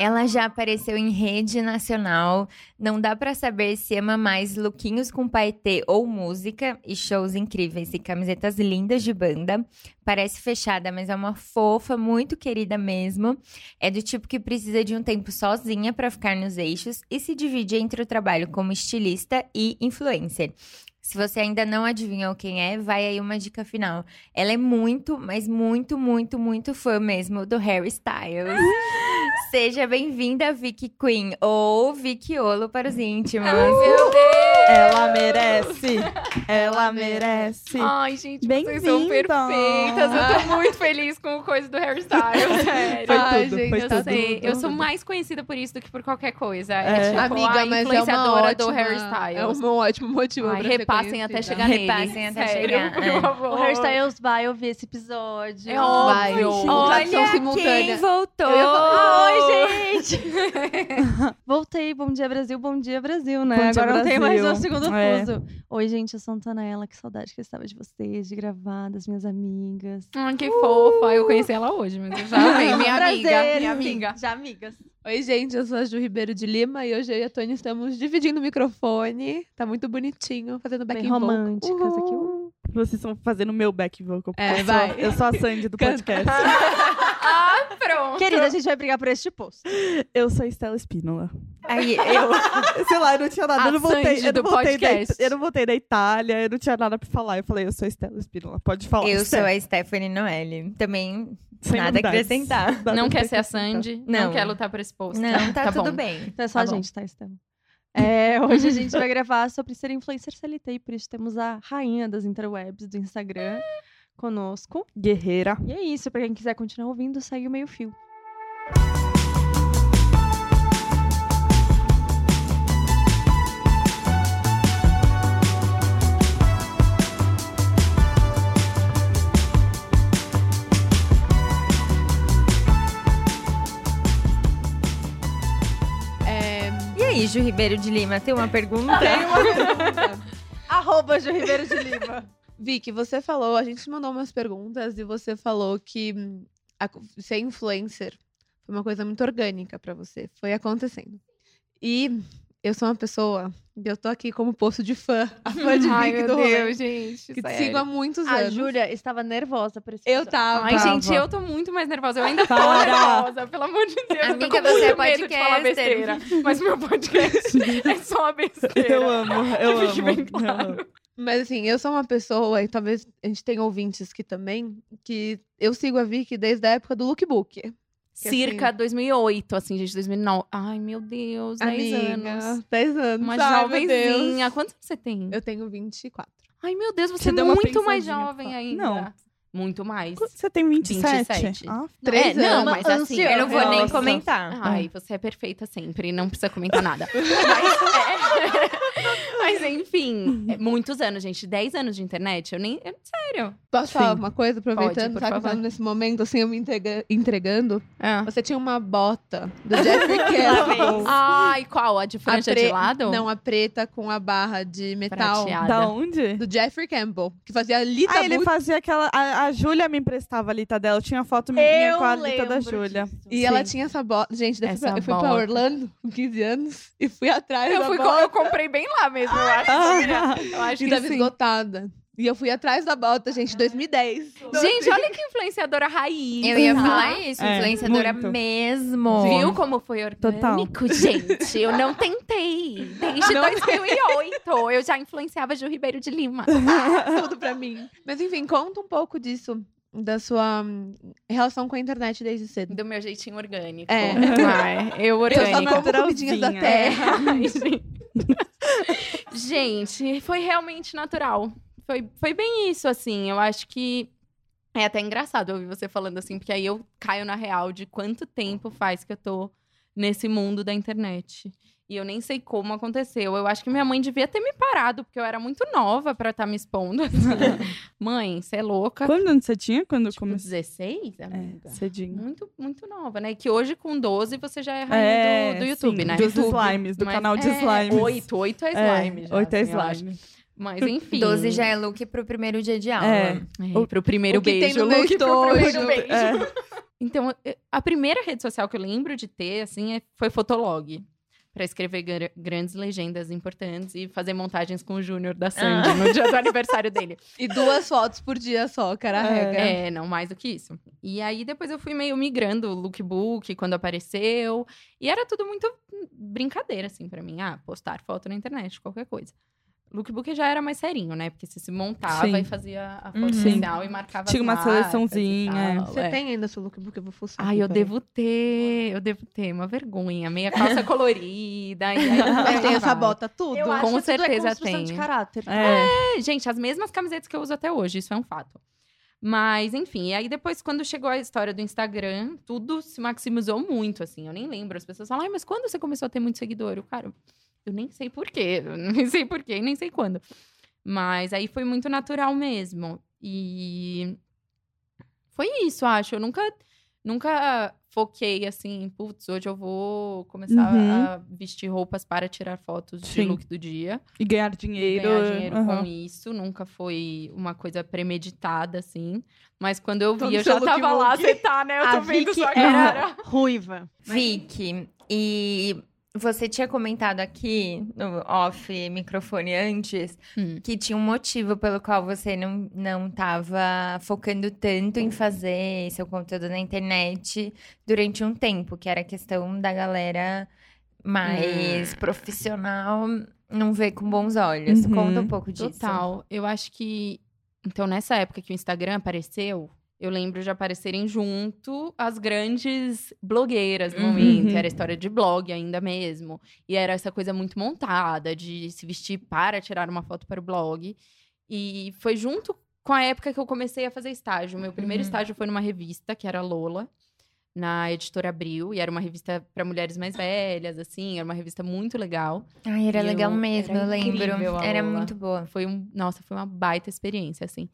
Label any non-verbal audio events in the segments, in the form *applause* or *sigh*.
Ela já apareceu em rede nacional. Não dá pra saber se ama mais lookinhos com paetê ou música e shows incríveis e camisetas lindas de banda. Parece fechada, mas é uma fofa, muito querida mesmo. É do tipo que precisa de um tempo sozinha pra ficar nos eixos e se divide entre o trabalho como estilista e influencer. Se você ainda não adivinhou quem é, vai aí uma dica final. Ela é muito, mas muito, muito, muito fã mesmo do Harry Styles. *laughs* Seja bem-vinda, Vicky Queen, ou Vicky Olo para os íntimos. Ai, meu Deus! Ela merece! Ela merece! Ai, gente, vocês são Bem-vinda! perfeitas. Eu tô muito feliz com o coisa do hairstyle, sério. *laughs* Foi Ai, tudo, gente, foi eu tudo. sei. Eu sou mais conhecida por isso do que por qualquer coisa. É, É. tipo Amiga, a é influenciadora do ótima, hairstyle. É um ótimo motivo Ai, pra ser repassem até chegar nele. Repassem até sério, chegar, por é. favor. O Hairstyles vai ouvir esse episódio. É Vai. óbvio. Tradução Olha simultânea. quem voltou! Eu Oi, gente! *laughs* Voltei, bom dia Brasil, bom dia Brasil, né? Bom dia, Agora não tem mais Brasil. *laughs* segundo É. fuso. Oi, gente, eu sou a Antonella, que saudade que eu estava de vocês, de gravar, das minhas amigas. Ai, que fofa. Eu conheci ela hoje, mas eu *laughs* já amei. Minha amiga, Prazer, minha sim, amiga. Já amigas. Oi, gente, eu sou a Ju Ribeiro de Lima e hoje eu e a Tony estamos dividindo o microfone. Tá muito bonitinho, fazendo Bem backing vocal. românticas aqui. Uhul. Vocês estão fazendo o meu back vocal. É, eu, sou, vai. eu sou a Sandy do podcast. *laughs* *laughs* Pronto. Querida, a gente vai brigar por este posto. Eu sou a Estela Espínola. Aí, *laughs* eu, Sei lá, eu não tinha nada. A eu não voltei, eu não voltei da, eu não voltei da Itália, eu não tinha nada pra falar. Eu falei, eu sou a Estela Espínola. Pode falar. eu sou a Stephanie Noelle. Também Sem nada a acrescentar. Nada Não quer ser a. Sandy, não. Não. quer lutar por esse posto. Não, tá, tudo bom. bem. Então é só Tá a bom. gente, tá, Estela? É, hoje a gente vai gravar sobre ser influencer CLT e por isso temos a rainha das interwebs do Instagram conosco. Guerreira. E é isso, pra quem quiser continuar ouvindo, segue o meio fio. É, E aí, Ju Ribeiro de Lima, tem uma pergunta? tem uma pergunta. *laughs* Arroba Ju Ribeiro de Lima. Vicky, você falou, a gente te mandou umas perguntas e você falou que hum, a- ser influencer foi uma coisa muito orgânica pra você. Foi acontecendo. E eu sou uma pessoa, eu tô aqui como poço de fã, *laughs* a fã de *laughs* Ai, Vicky meu do rolê, Deus, gente. que te sério. sigo há muitos A anos. Júlia estava nervosa por esse Eu tava. Ai, gente, eu tô muito mais nervosa. Eu ainda tô Para. nervosa, pelo amor de Deus. eu Amiga, tô com você é medo de falar besteira. Mas meu podcast *laughs* é só uma besteira. Eu amo, eu Fique amo. bem claro. eu amo. Mas assim, eu sou uma pessoa, e talvez a gente tenha ouvintes aqui também, que eu sigo a Vicky desde a época do lookbook. Que, Circa assim, 2008, assim, gente, 2009. Ai, meu Deus, 10 Amiga, anos. 10 anos. Uma Ai, meu Deus. jovenzinha. Quantos anos você tem? Eu tenho 24. Ai, meu Deus, você, Você é muito mais jovem ainda. Não. Muito mais. Você tem 27? 27. Ah, Três é, não, anos. mas assim, Eu não vou nem Nossa. comentar. Ai, você é perfeita sempre, não precisa comentar nada. *laughs* Mas, é- *laughs* Mas, enfim, é muitos anos, gente. 10 anos de internet, eu nem. eu- sério. Posso falar Sim. uma coisa, aproveitando, por sabe, favor. falando nesse momento, assim, eu me entrega- entregando? Ah. Você tinha uma bota do Jeffrey Campbell. *laughs* Ai, qual? A de A franja pre- de lado? Não, a preta com a barra de metal. Prateada. da onde? Do Jeffrey Campbell, que fazia lita Ah, ele fazia aquela. A, a Júlia me emprestava a lita dela. Eu tinha foto minha Eu com a lita da Júlia. E ela Sim. tinha essa bota. Gente, daí eu fui Essa pra- eu fui pra bota. Orlando com 15 anos e fui atrás Eu, da fui, bota. eu comprei bem lá mesmo, eu acho. Ah. Eu acho que tava sim. esgotada. E eu fui atrás da bota, gente, em 2010. Gente, olha que influenciadora raiz. Eu ia falar isso, É, influenciadora muito. mesmo. Viu como foi Total. orgânico, gente? Eu não tentei. Desde 2008, eu já influenciava Gil Ribeiro de Lima. *laughs* Tudo pra mim. Mas enfim, conta um pouco disso. Da sua hum, relação com a internet desde cedo. Do meu jeitinho orgânico. É. Ai, eu Eu só orgânico. como comidinhas da é. terra. *laughs* Ai, gente. Gente, foi realmente natural. Foi, foi bem isso, assim. Eu acho que é até engraçado ouvir você falando assim, porque aí eu caio na real de quanto tempo faz que eu tô nesse mundo da internet. E eu nem sei como aconteceu. Eu acho que minha mãe devia ter me parado, porque eu era muito nova pra estar me expondo. *laughs* mãe, você é louca. Quando anos você tinha quando Tipo, começou? 16, amiga? É, cedinho. Muito, muito nova, né? Que hoje, com 12, você já é rainha É, do, do YouTube, sim, né? Dos YouTube. slimes, do Mas canal de é, slimes. Oito, oito é slime já. Oito é assim, slime. Mas enfim. 12 já é look pro primeiro dia de aula. É. É, pro primeiro o que tem beijo. no meu look pro primeiro beijo. É. Então, a primeira rede social que eu lembro de ter, assim, é- foi Fotolog. Pra escrever gra- grandes legendas importantes e fazer montagens com o Júnior da Sandy no dia do aniversário dele. *laughs* E duas fotos por dia só, cara É. regra. É, não mais do que isso. E aí depois eu fui meio migrando o lookbook quando apareceu. E era tudo muito brincadeira, assim, pra mim. Ah, postar foto na internet, qualquer coisa. Lookbook já era mais serinho, né? Porque você se montava Sim. e fazia a foto Uhum. inicial e marcava Tinha uma marcas seleçãozinha, tal, Você é. tem ainda seu lookbook? Eu vou fuçar. Ai, eu devo ter, eu devo ter, uma vergonha. Meia calça *laughs* colorida. E aí, *laughs* Mas tem essa bota tudo? Eu acho Com tudo certeza é construção de tem. caráter. É. É, gente, as mesmas camisetas que eu uso até hoje, isso é um fato. Mas, enfim, e aí depois, quando chegou a história do Instagram, tudo se maximizou muito, assim. Eu nem lembro. As pessoas falam, ai, mas quando você começou a ter muito seguidor? Eu, cara, eu nem sei porquê. *laughs* Nem sei porquê e nem sei quando. Mas aí foi muito natural mesmo. E foi isso, acho. Eu nunca, nunca foquei assim, putz, hoje eu vou começar Uhum. a vestir roupas para tirar fotos de Sim. look do dia E ganhar dinheiro. ganhar dinheiro aham. com isso. Nunca foi uma coisa premeditada, assim. Mas quando eu vi, eu já tava lá, lookbook. você tá, né? Eu A tô vendo Vicky sua era cara. ruiva. Vicky, e você tinha comentado aqui, no off microfone antes, Hum. que tinha um motivo pelo qual você não, não tava focando tanto em fazer seu conteúdo na internet durante um tempo, que era a questão da galera mais profissional não ver com bons olhos. Uhum. Conta um pouco disso. Total. Eu acho que. Então, nessa época que o Instagram apareceu, eu lembro de aparecerem junto as grandes blogueiras do Uhum. momento. Era história de blog ainda mesmo. E era essa coisa muito montada, de se vestir para tirar uma foto para o blog. E foi junto com a época que eu comecei a fazer estágio. Meu primeiro Uhum. estágio foi numa revista, que era Lola. Na editora Abril, e era uma revista para mulheres mais velhas, assim, era uma revista muito legal. Ai, era E eu- legal mesmo, era eu lembro. Era Lola. muito boa. Foi um, nossa, foi uma baita experiência, assim.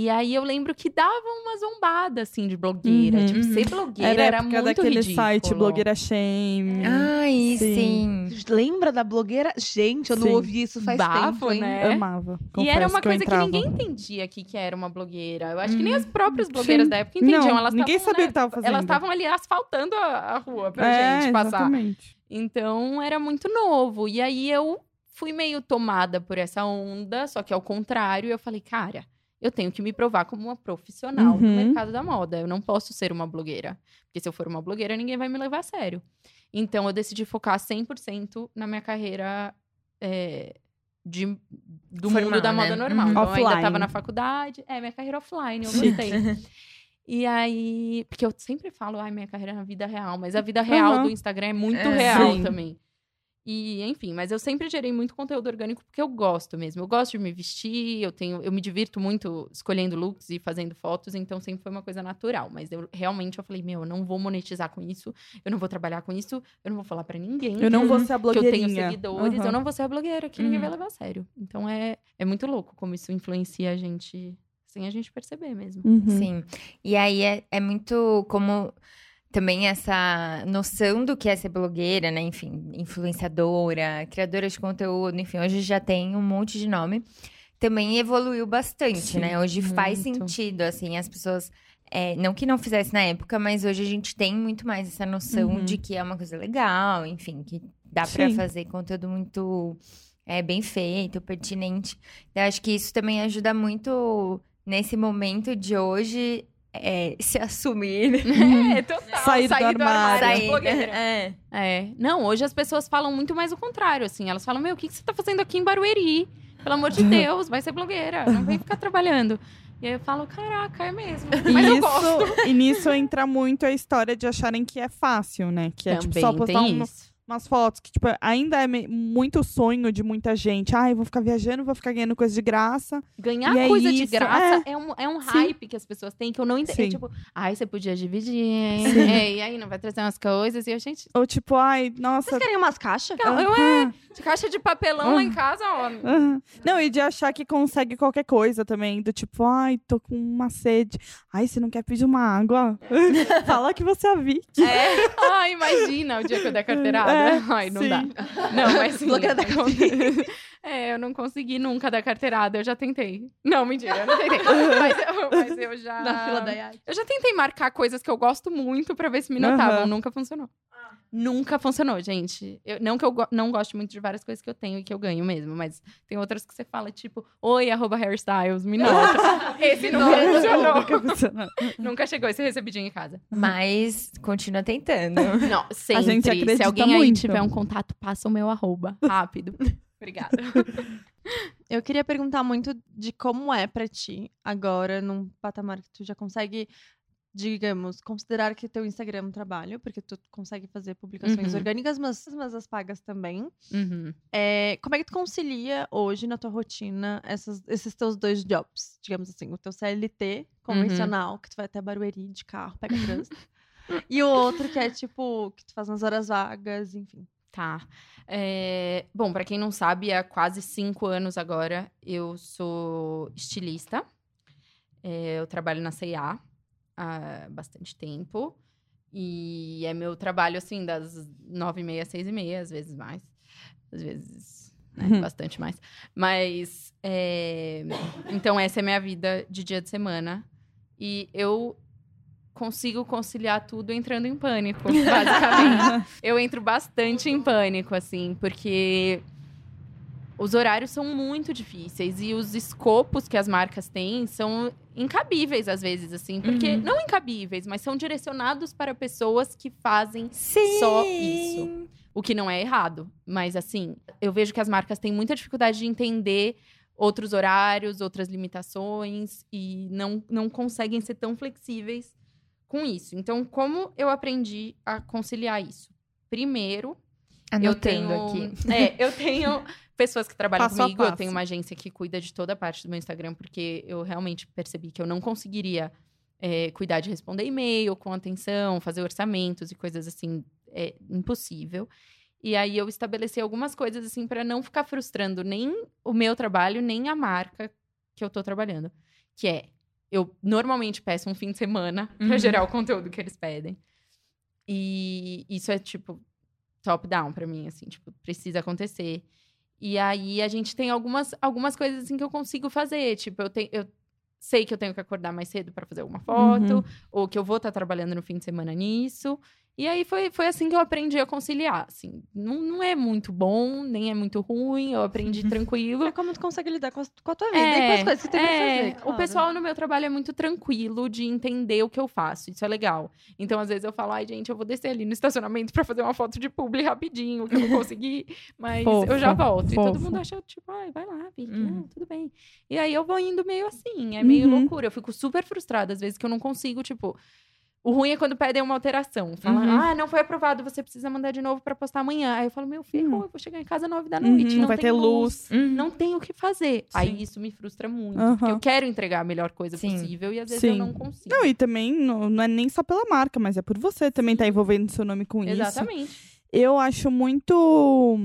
E aí eu lembro que dava uma zombada, assim, de blogueira. Uhum. Tipo, ser Era blogueira era, época muito daquele ridículo. site Blogueira Shame. Ai, Sim. sim. Lembra da blogueira? Gente, eu não Sim. ouvi isso faz Bafo, tempo, hein? né? Amava. E era confesso uma que coisa que, ninguém entendia aqui que era uma blogueira. Eu acho que nem Uhum. as próprias blogueiras Sim. da época entendiam. Não, elas ninguém tavam, sabia o né, que tava fazendo. Elas estavam ali asfaltando a, a rua pra é, gente passar. Exatamente. Então era muito novo. E aí eu fui meio tomada por essa onda, só que ao contrário, eu falei, cara, eu tenho que me provar como uma profissional do Uhum. mercado da moda. Eu não posso ser uma blogueira. Porque se eu for uma blogueira, ninguém vai me levar a sério. Então eu decidi focar 100% na minha carreira é, de, do Formal, mundo da né? moda normal. Uhum. Então eu ainda Offline. estava na faculdade. É, minha carreira offline, eu gostei. *laughs* E aí, porque eu sempre falo, ai, minha carreira é na vida real, mas a vida real Aham. do Instagram é muito É. real Sim. também. E, enfim, mas eu sempre gerei muito conteúdo orgânico porque eu gosto mesmo. Eu gosto de me vestir, eu tenho, eu me divirto muito escolhendo looks e fazendo fotos, então sempre foi uma coisa natural. Mas eu realmente eu falei, meu, eu não vou monetizar com isso, eu não vou trabalhar com isso, eu não vou falar pra ninguém. Eu não vou ser a que eu tenho seguidores, Aham. eu não vou ser a blogueira, que ninguém Uhum. vai levar a sério. Então é, é muito louco como isso influencia a gente sem a gente perceber mesmo. Uhum. Sim. E aí é, é muito como também essa noção do que é ser blogueira, né? Enfim, influenciadora, criadora de conteúdo, enfim, hoje já tem um monte de nome. Também evoluiu bastante, Sim, né? Hoje faz muito. sentido, assim, as pessoas. é, não que não fizesse na época, mas hoje a gente tem muito mais essa noção Uhum. de que é uma coisa legal, enfim, que dá pra Sim. fazer conteúdo muito é, bem feito, pertinente. Eu acho que isso também ajuda muito nesse momento de hoje é, se assumir. *laughs* É, total. Sair do armário. das Sair- é. É. Não, hoje as pessoas falam muito mais o contrário, assim. Elas falam, meu, o que, que você tá fazendo aqui em Barueri? Pelo amor de *laughs* Deus, vai ser blogueira, não vem ficar trabalhando. E aí eu falo, caraca, é mesmo. E Mas eu gosto. nisso, e nisso entra muito a história de acharem que é fácil, né? Que é tipo Também só postar tem um- isso. Umas fotos que, tipo, ainda é muito sonho de muita gente. Ai, vou ficar viajando, vou ficar ganhando coisa de graça. Ganhar E é coisa de graça é, um, é um Sim. hype que as pessoas têm que eu não entendo. Sim. Tipo, ai, você podia dividir, hein? É, e aí, não vai trazer umas coisas? E a gente. Ou tipo, ai, nossa. Vocês querem umas caixas? Não, eu é. De caixa de papelão lá em casa, ó. aham. Não, e de achar que consegue qualquer coisa também. Do tipo, ai, tô com uma sede. Ai, você não quer pedir uma água? *laughs* Fala que você é a Vicky. É. Ai, imagina o dia que eu der carteirada. É, Ai, não sim. dá. Não, mas sim. *laughs* Blogueira da *laughs* É, eu não consegui nunca dar carteirada, eu já tentei. Não, mentira, eu não tentei. *laughs* mas, eu, mas eu já. Na fila da IAT. Eu já tentei marcar coisas que eu gosto muito pra ver se me notavam. Aham. Nunca funcionou. Nunca funcionou, gente. Eu- não que eu go- não goste muito de várias coisas que eu tenho e que eu ganho mesmo, mas tem outras que você fala, tipo, oi, arroba hairstyles, me nota. *laughs* Esse nunca funcionou. Nunca funcionou. Nunca chegou esse recebidinho em casa. Mas continua tentando. *laughs* Não, sempre. gente Se acredita alguém aí muito. tiver um contato, passa o meu arroba. Rápido. *laughs* Obrigada. Eu queria perguntar muito de como é pra ti agora, num patamar que tu já consegue, digamos, considerar que teu Instagram é um trabalho, porque tu consegue fazer publicações Uhum. orgânicas, mas, mas as pagas também. Uhum. É, como é que tu concilia hoje na tua rotina essas- esses teus dois jobs? Digamos assim, o teu CLT convencional, que tu vai até Barueri de carro, pega *laughs* trânsito. e o outro que é tipo, que tu faz nas horas vagas, enfim. Tá. É, Bom, pra quem não sabe, há quase cinco anos agora eu sou estilista. É, Eu trabalho na C&A há bastante tempo. E é meu trabalho, assim, das nove e meia, seis e meia, às vezes mais. Às vezes, né, Uhum. bastante mais. Mas, é, então essa é minha vida de dia de semana. E eu consigo conciliar tudo entrando em pânico, basicamente *laughs* eu entro bastante em pânico, assim, porque os horários são muito difíceis e os escopos que as marcas têm são incabíveis às vezes, assim, porque Uhum. não incabíveis, mas são direcionados para pessoas que fazem Sim. Só isso. o que não é errado. Mas assim, eu vejo que as marcas têm muita dificuldade de entender outros horários, outras limitações e não, não conseguem ser tão flexíveis com isso. Então, como eu aprendi a conciliar isso? Primeiro, eu Anotando tenho, aqui. É, eu *laughs* tenho pessoas que trabalham Passo comigo, eu tenho uma agência que cuida de toda a parte do meu Instagram, porque eu realmente percebi que eu não conseguiria é, cuidar de responder e-mail com atenção, fazer orçamentos e coisas assim, é impossível. E aí eu estabeleci algumas coisas assim para não ficar frustrando nem o meu trabalho, nem a marca que eu tô trabalhando. Que é, eu normalmente peço um fim de semana para Uhum. gerar o conteúdo que eles pedem. E isso é tipo top-down pra mim, assim, tipo, precisa acontecer. E aí a gente tem algumas, algumas coisas assim que eu consigo fazer. Tipo, eu, tenho, eu sei que eu tenho que acordar mais cedo pra fazer alguma foto, Uhum. ou que eu vou estar trabalhando no fim de semana nisso. E aí foi, foi assim que eu aprendi a conciliar, assim. Não, não é muito bom, nem é muito ruim, eu aprendi *laughs* tranquilo. É como tu consegue lidar com a, com a tua vida e com as coisas que tem é, fazer. O claro. pessoal no meu trabalho é muito tranquilo de entender o que eu faço. Isso é legal. Então, às vezes, eu falo, ai, gente, eu vou descer ali no estacionamento pra fazer uma foto de publi rapidinho, que eu não consegui, *laughs* mas eu já volto. E todo fofo. mundo acha, tipo, ai, vai lá, Vicky, Uhum. não, tudo bem. E aí eu vou indo meio assim, é meio Uhum. loucura. Eu fico super frustrada, às vezes, que eu não consigo, tipo. O ruim é quando pedem uma alteração. Falam, Uhum. ah, não foi aprovado, você precisa mandar de novo pra postar amanhã. Aí eu falo, meu filho, Uhum. eu vou chegar em casa nove da Uhum, noite. não vai ter luz. Uhum. não tem o que fazer. Sim. Aí isso me frustra muito. Porque eu quero entregar a melhor coisa Sim. possível e às vezes eu Sim. não consigo. Não, e também não, não é nem só pela marca, mas é por você também tá envolvendo seu nome com isso. Exatamente. Eu acho muito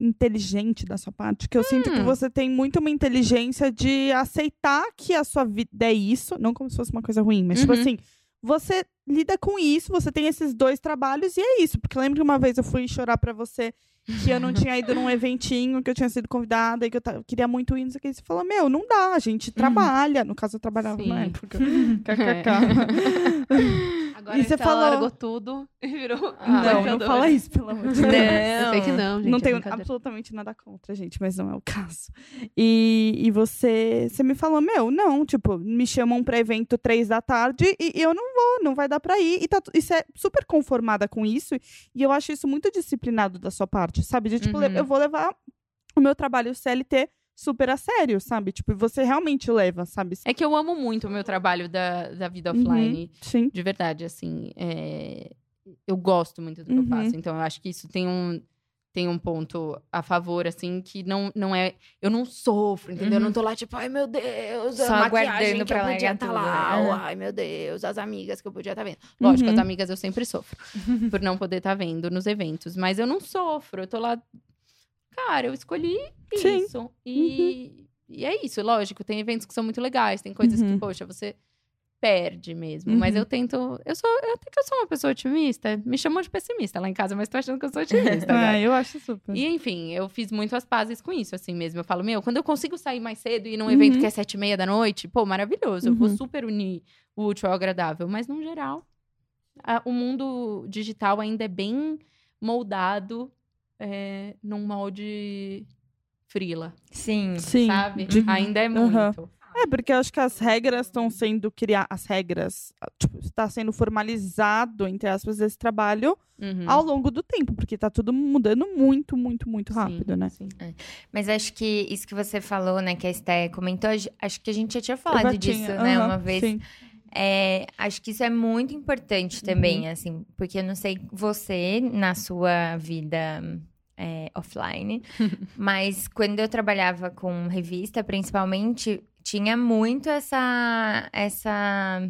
inteligente da sua parte, que eu sinto que Hum. você tem muito uma inteligência de aceitar que a sua vida é isso, não como se fosse uma coisa ruim, mas tipo Uhum. assim, você lida com isso, você tem esses dois trabalhos e é isso. Porque lembro que uma vez eu fui chorar pra você que eu não tinha ido num *laughs* eventinho, que eu tinha sido convidada e que eu queria muito ir, não sei o que. E Você falou, meu, não dá, a gente trabalha. No caso, eu trabalhava Sim. na época. *laughs* KKK. *laughs* Agora E você você falou- largou tudo e virou. Ah, não, não fala isso, pelo amor de Deus. Eu sei que não, gente. não é tenho brincadeira. absolutamente nada contra, gente, mas não é o caso. E, e você, você me falou, meu, não, tipo, me chamam pra evento três da tarde e, e eu não vou, não vai dar pra ir. E, tá, e você é super conformada com isso. E eu acho isso muito disciplinado da sua parte, sabe? De tipo, Uhum. eu vou levar o meu trabalho CLT super a sério, sabe? Tipo, você realmente leva, sabe? É que eu amo muito o meu trabalho da, da vida Uhum, offline. Sim. De verdade, assim. é, Eu gosto muito do que eu Uhum. faço. Então, eu acho que isso tem um. Tem um ponto a favor, assim, que não, não é. Eu não sofro, entendeu? Eu Uhum. não tô lá, tipo, ai meu Deus, Só a maquiagem aguardando que pra eu podia largar tá lá. né? ou, ai meu Deus, as amigas que eu podia estar vendo. Lógico, Uhum. as amigas eu sempre sofro *laughs* por não poder estar vendo nos eventos. Mas eu não sofro, eu tô lá. Cara, eu escolhi Sim. Uhum. isso. E, e é isso, lógico. Tem eventos que são muito legais, tem coisas Uhum. que, poxa, você perde mesmo. Mas Uhum. eu tento. Eu sou. Eu até que eu sou uma pessoa otimista. Me chamam de pessimista lá em casa, mas tô achando que eu sou otimista. *laughs* Ah, eu acho super. E enfim, eu fiz muito as pazes com isso, assim mesmo. Eu falo, meu, quando eu consigo sair mais cedo e ir num evento Uhum. que é sete e meia da noite, pô, maravilhoso. Eu vou Uhum. super unir o útil ao agradável. Mas, no geral, a- o mundo digital ainda é bem moldado é, num molde frila, Sim. Sim. sabe? de- Ainda é muito. É, porque eu acho que as regras estão sendo criadas. As regras. Tipo, está sendo formalizado, entre aspas, esse trabalho Uhum. ao longo do tempo, porque tá tudo mudando muito, muito, muito Sim, rápido, né? sim. Mas acho que isso que você falou, né, que a Esté comentou, acho que a gente já tinha falado já disso, tinha, né, uma vez. sim. É, acho que isso é muito importante também, assim, porque eu não sei você na sua vida é, offline, *laughs* mas quando eu trabalhava com revista, principalmente, tinha muito essa essa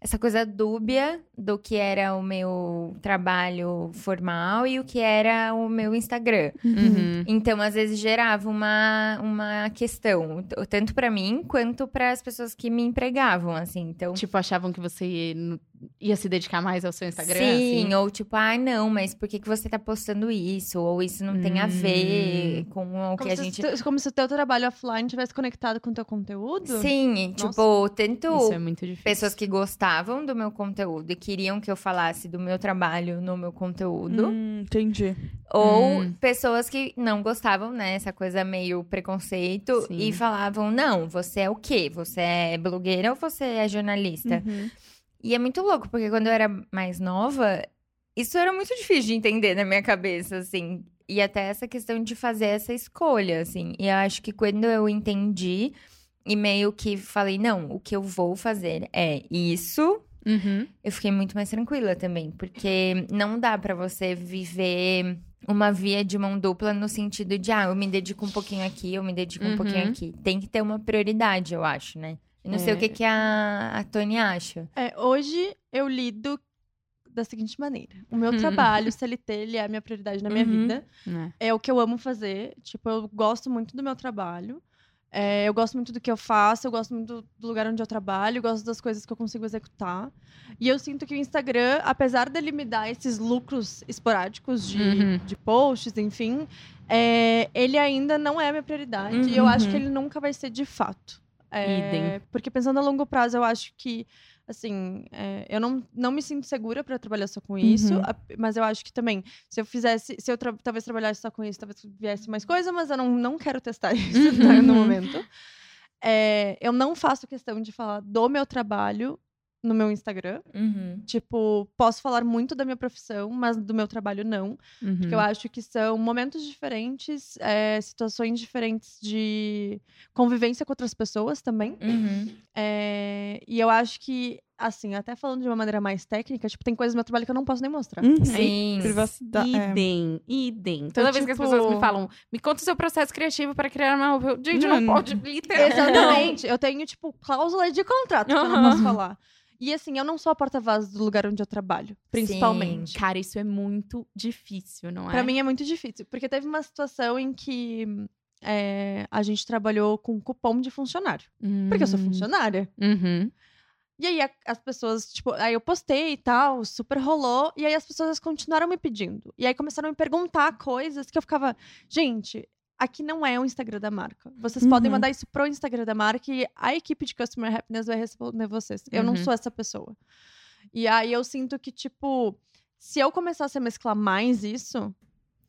essa coisa dúbia do que era o meu trabalho formal e o que era o meu Instagram. Uhum. Então, às vezes, gerava uma, uma questão, tanto pra mim quanto para as pessoas que me empregavam, assim. Então, Tipo, achavam que você ia, se dedicar mais ao seu Instagram? sim, assim? ou tipo, ah, não, mas por que, que você tá postando isso? Ou isso não tem a ver com o que Como, a se, gente. te- como se o teu trabalho offline tivesse conectado com o teu conteúdo? Sim, Nossa. tipo, tanto Isso é muito difícil. pessoas que gostavam do meu conteúdo e queriam que eu falasse do meu trabalho no meu conteúdo. Hum, entendi. Ou Hum. pessoas que não gostavam, né? Essa coisa meio preconceito. Sim. E falavam, não, você é o quê? Você é blogueira ou você é jornalista? Uhum. E é muito louco, porque quando eu era mais nova, isso era muito difícil de entender na minha cabeça, assim. E até essa questão de fazer essa escolha, assim. E eu acho que quando eu entendi e meio que falei, não, o que eu vou fazer é isso, Uhum. eu fiquei muito mais tranquila também, porque não dá pra você viver uma via de mão dupla no sentido de, ah, eu me dedico um pouquinho aqui, eu me dedico um Uhum. pouquinho aqui. Tem que ter uma prioridade, eu acho, né? Não sei É. o que, que a, a Tony acha. É, hoje eu lido da seguinte maneira. O meu Uhum. trabalho, CLT, ele é a minha prioridade na minha Uhum. vida. É. É o que eu amo fazer. Tipo, eu gosto muito do meu trabalho. É, eu gosto muito do que eu faço, eu gosto muito do, lugar onde eu trabalho, eu gosto das coisas que eu consigo executar. E eu sinto que o Instagram, apesar dele me dar esses lucros esporádicos de, Uhum. de posts, enfim, é, ele ainda não é a minha prioridade. E eu acho Uhum. que ele nunca vai ser de fato. É, Idem. Porque pensando a longo prazo, eu acho que, assim, é, eu não, não me sinto segura para trabalhar só com isso, Uhum. a- mas eu acho que também, se eu fizesse, se eu tra- talvez trabalhasse só com isso, talvez viesse mais coisa, mas eu não, não quero testar *laughs* isso tá, no Uhum. momento. É, eu não faço questão de falar do meu trabalho no meu Instagram. Uhum. Tipo, posso falar muito da minha profissão, mas do meu trabalho não. Porque eu acho que são momentos diferentes, é, situações diferentes de convivência com outras pessoas também. Uhum. É, e eu acho que, assim, até falando de uma maneira mais técnica, tipo, tem coisas do meu trabalho que eu não posso nem mostrar. Uhum. Sim. Privacidade. é. Idem, idem. Toda vez que as tipo- pessoas me falam, me conta o seu processo criativo para criar uma roupa. eu, Gente, não, Não. pode, literalmente. Exatamente. *laughs* Eu tenho, tipo, cláusula de contrato que eu não posso falar. E assim, eu não sou a porta-voz do lugar onde eu trabalho, principalmente. Cara, isso é muito difícil, não é? Pra mim é muito difícil. Porque teve uma situação em que é, a gente trabalhou com cupom de funcionário. Porque eu sou Hum. funcionária. Uhum. E aí a- as pessoas, tipo, aí eu postei e tal, super rolou, e aí as pessoas continuaram me pedindo. E aí começaram a me perguntar coisas que eu ficava, gente, aqui não é o Instagram da marca. Vocês podem Uhum. mandar isso pro Instagram da marca e a equipe de Customer Happiness vai responder vocês. Eu não Uhum. sou essa pessoa. E aí eu sinto que, tipo, se eu começasse a mesclar mais isso.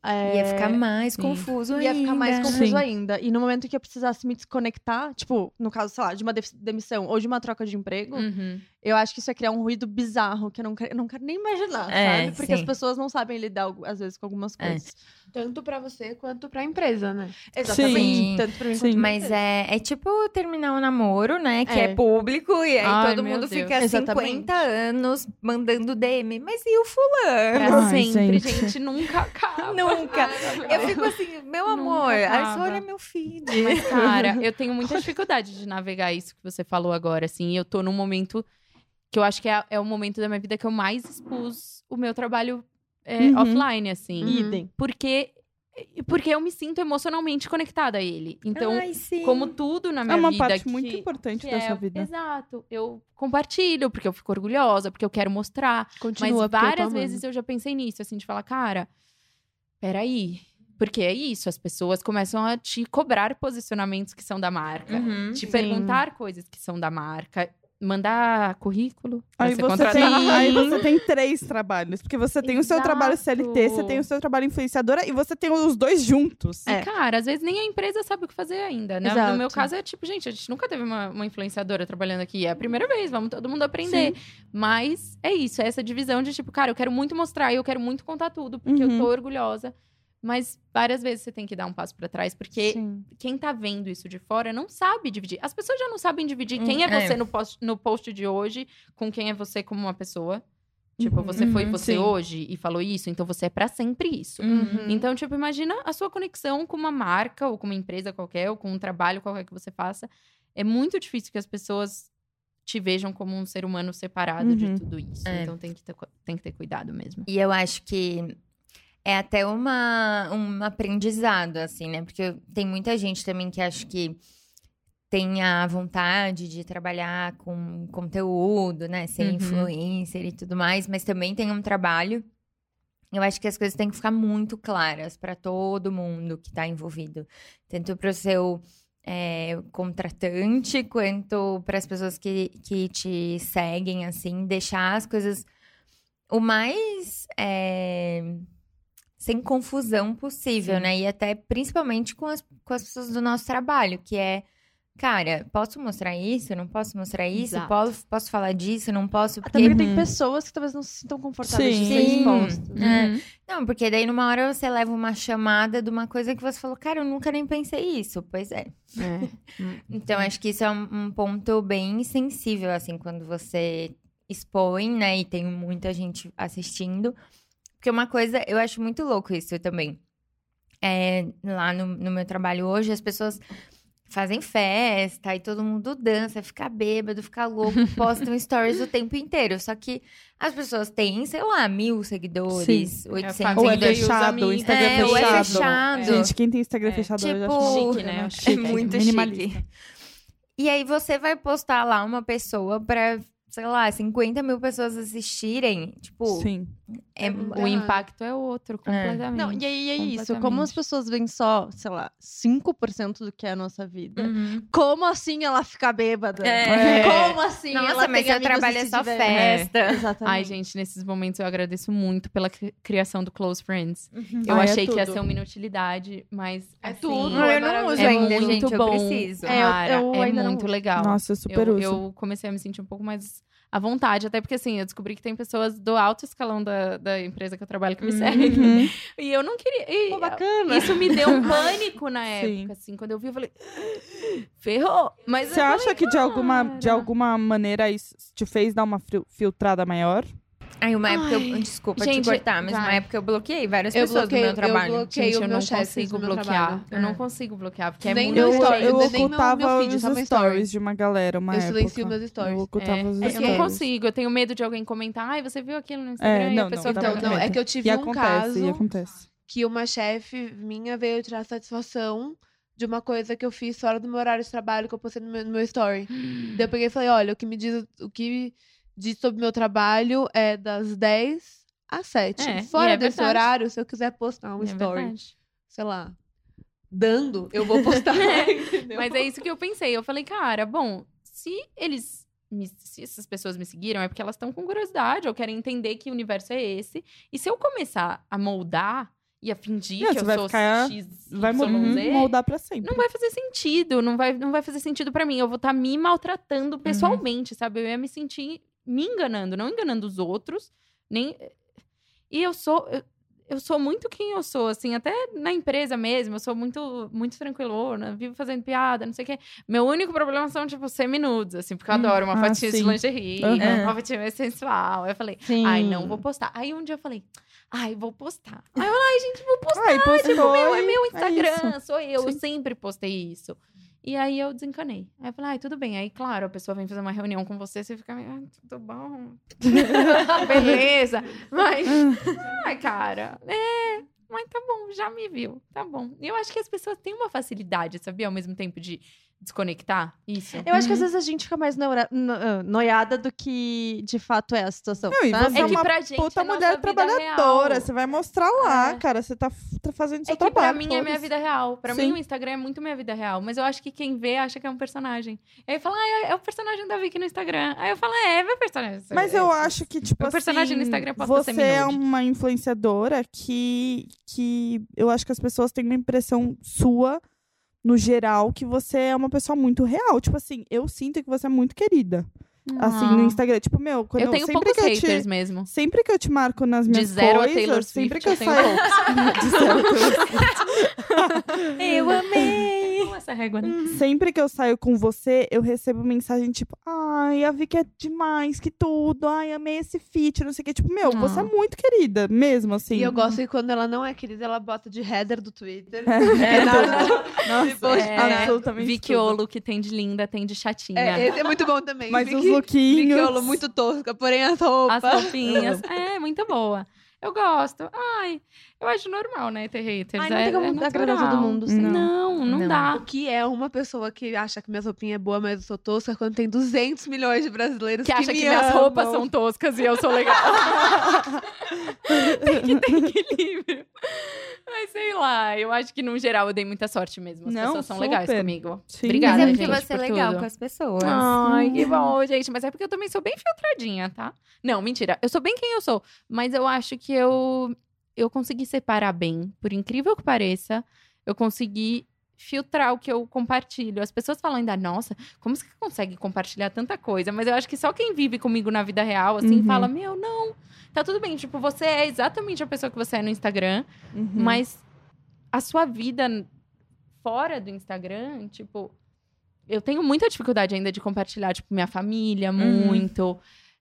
é, Ia ficar mais sim. confuso ainda. Ia ficar mais confuso Sim. ainda. E no momento que eu precisasse me desconectar, tipo, no caso, sei lá, de uma demissão ou de uma troca de emprego, Uhum. Eu acho que isso ia criar um ruído bizarro que eu não, quero- eu não quero nem imaginar, É, sabe? Porque as sim. pessoas não sabem lidar, às vezes, com algumas É. coisas. Tanto pra você quanto pra empresa, né? Exatamente. Sim. Tanto pra mim Sim. quanto pra Mas é, é tipo terminar um namoro, né? Que é, É. público, e aí Ai, todo mundo Deus. fica Exatamente. 50 anos mandando DM. Mas e o fulano? Pra Ai, sempre, gente. gente. Nunca acaba. *laughs* Nunca. Ai, Eu fico assim, meu amor, aí só olha meu feed. Mas, cara, *laughs* eu tenho muita dificuldade de navegar isso que você falou agora, assim. Eu tô num momento que eu acho que é, é o momento da minha vida que eu mais expus o meu trabalho é, Uhum. offline, assim. Idem. Porque Porque eu me sinto emocionalmente conectada a ele. Então, Ai, como tudo na minha É uma vida parte que, muito importante da é- sua vida. Exato. Eu compartilho, porque eu fico orgulhosa, porque eu quero mostrar. Continua, Mas eu várias amando. vezes eu já pensei nisso, assim, de falar, cara, peraí. Porque é isso, as pessoas começam a te cobrar posicionamentos que são da marca. Uhum. Te Sim. perguntar coisas que são da marca. Mandar currículo Aí você, tem, aí você tem três trabalhos. Porque você tem o seu trabalho Exato. CLT, você tem o seu trabalho influenciadora e você tem os dois juntos. E, cara, às vezes nem a empresa sabe o que fazer ainda, né? Exato. No meu caso é tipo, gente, a gente nunca teve uma, uma influenciadora trabalhando aqui. É a primeira vez, vamos todo mundo aprender. Mas é isso, é essa divisão de tipo, cara, eu quero muito mostrar e eu quero muito contar tudo, porque Uhum. eu tô orgulhosa. Mas várias vezes você tem que dar um passo pra trás, porque Sim. quem tá vendo isso de fora não sabe dividir. As pessoas já não sabem dividir Hum, quem é é. você no, post, no post de hoje com quem é você como uma pessoa. Tipo, Uhum. você foi Uhum, você sim. hoje e falou isso, então você é pra sempre isso. Uhum. Então, tipo, imagina a sua conexão com uma marca ou com uma empresa qualquer, ou com um trabalho qualquer que você faça. É muito difícil que as pessoas te vejam como um ser humano separado Uhum. de tudo isso. É. Então tem que, ter, tem que ter cuidado mesmo. E eu acho que é até uma, um aprendizado, assim, né? Porque tem muita gente também que acha que tem a vontade de trabalhar com conteúdo, né? Ser Uhum. influencer e tudo mais, mas também tem um trabalho. Eu acho que as coisas têm que ficar muito claras para todo mundo que está envolvido. Tanto para o seu é, contratante, quanto para as pessoas que, que te seguem, assim, deixar as coisas o mais é, sem confusão possível, Sim. né? E até principalmente com as, com as pessoas do nosso trabalho, que é, cara, posso mostrar isso? Não posso mostrar isso? Exato. Posso, posso falar disso? Não posso? Até Porque porque tem Uhum. pessoas que talvez não se sintam confortáveis de Sim. ser Sim. expostas. É. Uhum. Não, porque daí numa hora você leva uma chamada de uma coisa que você falou, cara, eu nunca nem pensei isso. Pois é. É. *laughs* Então, acho que isso é um, um ponto bem sensível, assim, quando você expõe, né? E tem muita gente assistindo. Porque uma coisa, eu acho muito louco isso também. É, lá no, no meu trabalho hoje, as pessoas fazem festa e todo mundo dança, fica bêbado, fica louco, *laughs* postam stories o tempo inteiro. Só que as pessoas têm, sei lá, mil seguidores, 800 família Ou é os fechado, o. Instagram É, ou é fechado. fechado. Gente, quem tem Instagram É. fechado eu Tipo, acho Chique, né? chique, é muito minimalista. chique. E aí você vai postar lá uma pessoa pra, sei lá, 50 mil pessoas assistirem. Tipo, Sim. é, O impacto é outro, completamente. Não, e aí é isso. Como Completamente. as pessoas veem só, sei lá, 5% do que é a nossa vida. Uhum. Como assim ela fica bêbada? É. *laughs* Como assim Nossa, ela mas amigos trabalho e é só diverte? festa. Exatamente. Ai, gente, nesses momentos eu agradeço muito pela cri- criação do Close Friends. Eu Ai, é achei que ia ser uma inutilidade, mas. É assim, tudo, Não, é eu não uso ainda, muito gente, eu bom. preciso. É, eu- eu é muito legal. Nossa, eu super eu, uso. eu comecei a me sentir um pouco mais à vontade, até porque assim, eu descobri que tem pessoas do alto escalão da, da empresa que eu trabalho que me seguem. Uhum. E eu não queria. e Pô, bacana. isso me deu um *laughs* pânico na época, assim. Quando eu vi, eu falei. Ferrou! Mas Você acha falei, que de alguma, de alguma maneira isso te fez dar uma fil- filtrada maior? Aí uma época, eu, desculpa gente, te cortar, mas uma vai. época eu bloqueei várias Eu pessoas bloqueio- do eu meu trabalho. bloqueio Gente, o eu meu não chefe consigo do meu bloquear. trabalho. Eu não É. consigo bloquear, porque é Nem muito meu Eu, story, eu meu- ocultava meu feed, os meu stories de uma galera, uma Eu época. silencio meus stories. Eu ocultava É, os é que eu não stories. consigo, eu tenho medo de alguém comentar, ai, você viu aquilo no Instagram e não, a não, Então, muito não, é que eu tive E um acontece, caso e acontece. que uma chefe minha veio tirar satisfação de uma coisa que eu fiz fora do meu horário de trabalho, que eu postei no meu, no meu story. Daí eu peguei e falei, olha, o que me diz, o que diz sobre meu trabalho é das 10 às 7. É, Fora é desse verdade. horário, se eu quiser postar um É story, verdade. sei lá, dando, eu vou postar. *laughs* entendeu? Mas é isso que eu pensei. Eu falei, cara, bom, se eles. me- se essas pessoas me seguiram, é porque elas estão com curiosidade ou querem entender que universo é esse. E se eu começar a moldar e a fingir Não, que eu vai sou ficar- X, Vai Y, Z, moldar pra sempre. não vai fazer sentido, não vai, não vai fazer sentido pra mim. Eu vou estar me maltratando pessoalmente, sabe? Eu ia me sentir me enganando, não enganando os outros, nem e eu sou eu, eu sou muito quem eu sou, assim, até na empresa mesmo, eu sou muito muito tranquilona, vivo fazendo piada, não sei o quê. Meu único problema são tipo seminudes, assim, porque eu Hum, adoro uma ah, de sim. lingerie, Aham. uma fotinha mais sensual. Eu falei, Sim. ai, não vou postar. Aí um dia eu falei, ai, vou postar. Aí eu, ai, gente, vou postar. Ai, postou Tipo, meu, é meu é Instagram, isso. sou eu, eu Sim. sempre postei isso. E aí eu desencanei. Aí eu falei, ai, tudo bem. Aí, claro, a pessoa vem fazer uma reunião com você, você fica meio, ah, tudo bom. *laughs* Beleza. Mas, *laughs* ai, cara, é. Mas tá bom, já me viu. Tá bom. E eu acho que as pessoas têm uma facilidade, sabia? Ao mesmo tempo de desconectar. Isso. Eu acho que às Uhum. vezes a gente fica mais neura- no- ah, noiada do que de fato é a situação. Não, e você É é que uma pra gente, puta mulher vida trabalhadora. real- Você vai mostrar lá, É. cara. Você tá, tá fazendo seu É que pra trabalho. mim é minha vida real. Pra Sim. mim o Instagram é muito minha vida real. Mas eu acho que quem vê acha que é um personagem. Aí fala, ah, é- é o personagem da Vicky no Instagram. Aí eu falo, é, é meu personagem. Mas eu acho que, tipo Meu assim, personagem no Instagram posta você é uma influenciadora que, que eu acho que as pessoas têm uma impressão sua, no geral, que você é uma pessoa muito real. Tipo assim, eu sinto que você é muito querida. Assim, no Não. Instagram. Tipo, meu, quando Eu tenho sempre poucos que eu haters te, mesmo. Sempre que eu te marco nas minhas zero a coisas, Taylor sempre Swift, que eu eu tenho saio... *laughs* de zero a Taylor Swift. *laughs* Eu amei! Essa régua, né? Sempre que eu saio com você, eu recebo mensagem tipo, ai, a Vicky é demais, que tudo, ai, amei esse feat, não sei o que. Tipo, meu, você é muito querida, mesmo, assim. E eu gosto que quando ela não é querida, ela bota de header do Twitter. *laughs* É, nada. *laughs* Nossa, Depois, É, né? absolutamente Vicky. Olo, que tem de linda, tem de chatinha. É, esse é muito bom também. Mas os Vicky- lookinhos... Vicky muito tosca, porém as roupas. As roupinhas. é, muito boa. Eu gosto. Ai, eu acho normal, né, ter haters. Ai, não é, tem como é agradar todo mundo, sim. Não, não, Não. dá. O que é uma pessoa que acha que minhas roupinhas é boa, mas eu sou tosca, quando tem 200 milhões de brasileiros Que que, acha me que minhas amam. roupas são toscas e eu sou legal. *laughs* tem que ter equilíbrio. Mas sei lá, eu acho que no geral eu dei muita sorte mesmo. As Não, pessoas são legais super. comigo. Sim. Obrigada, Mas é porque gente, você é legal tudo. com as pessoas. Ai, que bom, gente. Mas é porque eu também sou bem filtradinha, tá? Não, mentira. Eu sou bem quem eu sou. Mas eu acho que eu, eu consegui separar bem. Por incrível que pareça, eu consegui filtrar o que eu compartilho. As pessoas falam ainda, nossa, como você consegue compartilhar tanta coisa? Mas eu acho que só quem vive comigo na vida real, assim, Uhum. fala, meu, não. Tá tudo bem. Tipo, você é exatamente a pessoa que você é no Instagram. Uhum. Mas a sua vida fora do Instagram, tipo, eu tenho muita dificuldade ainda de compartilhar, tipo, minha família, muito.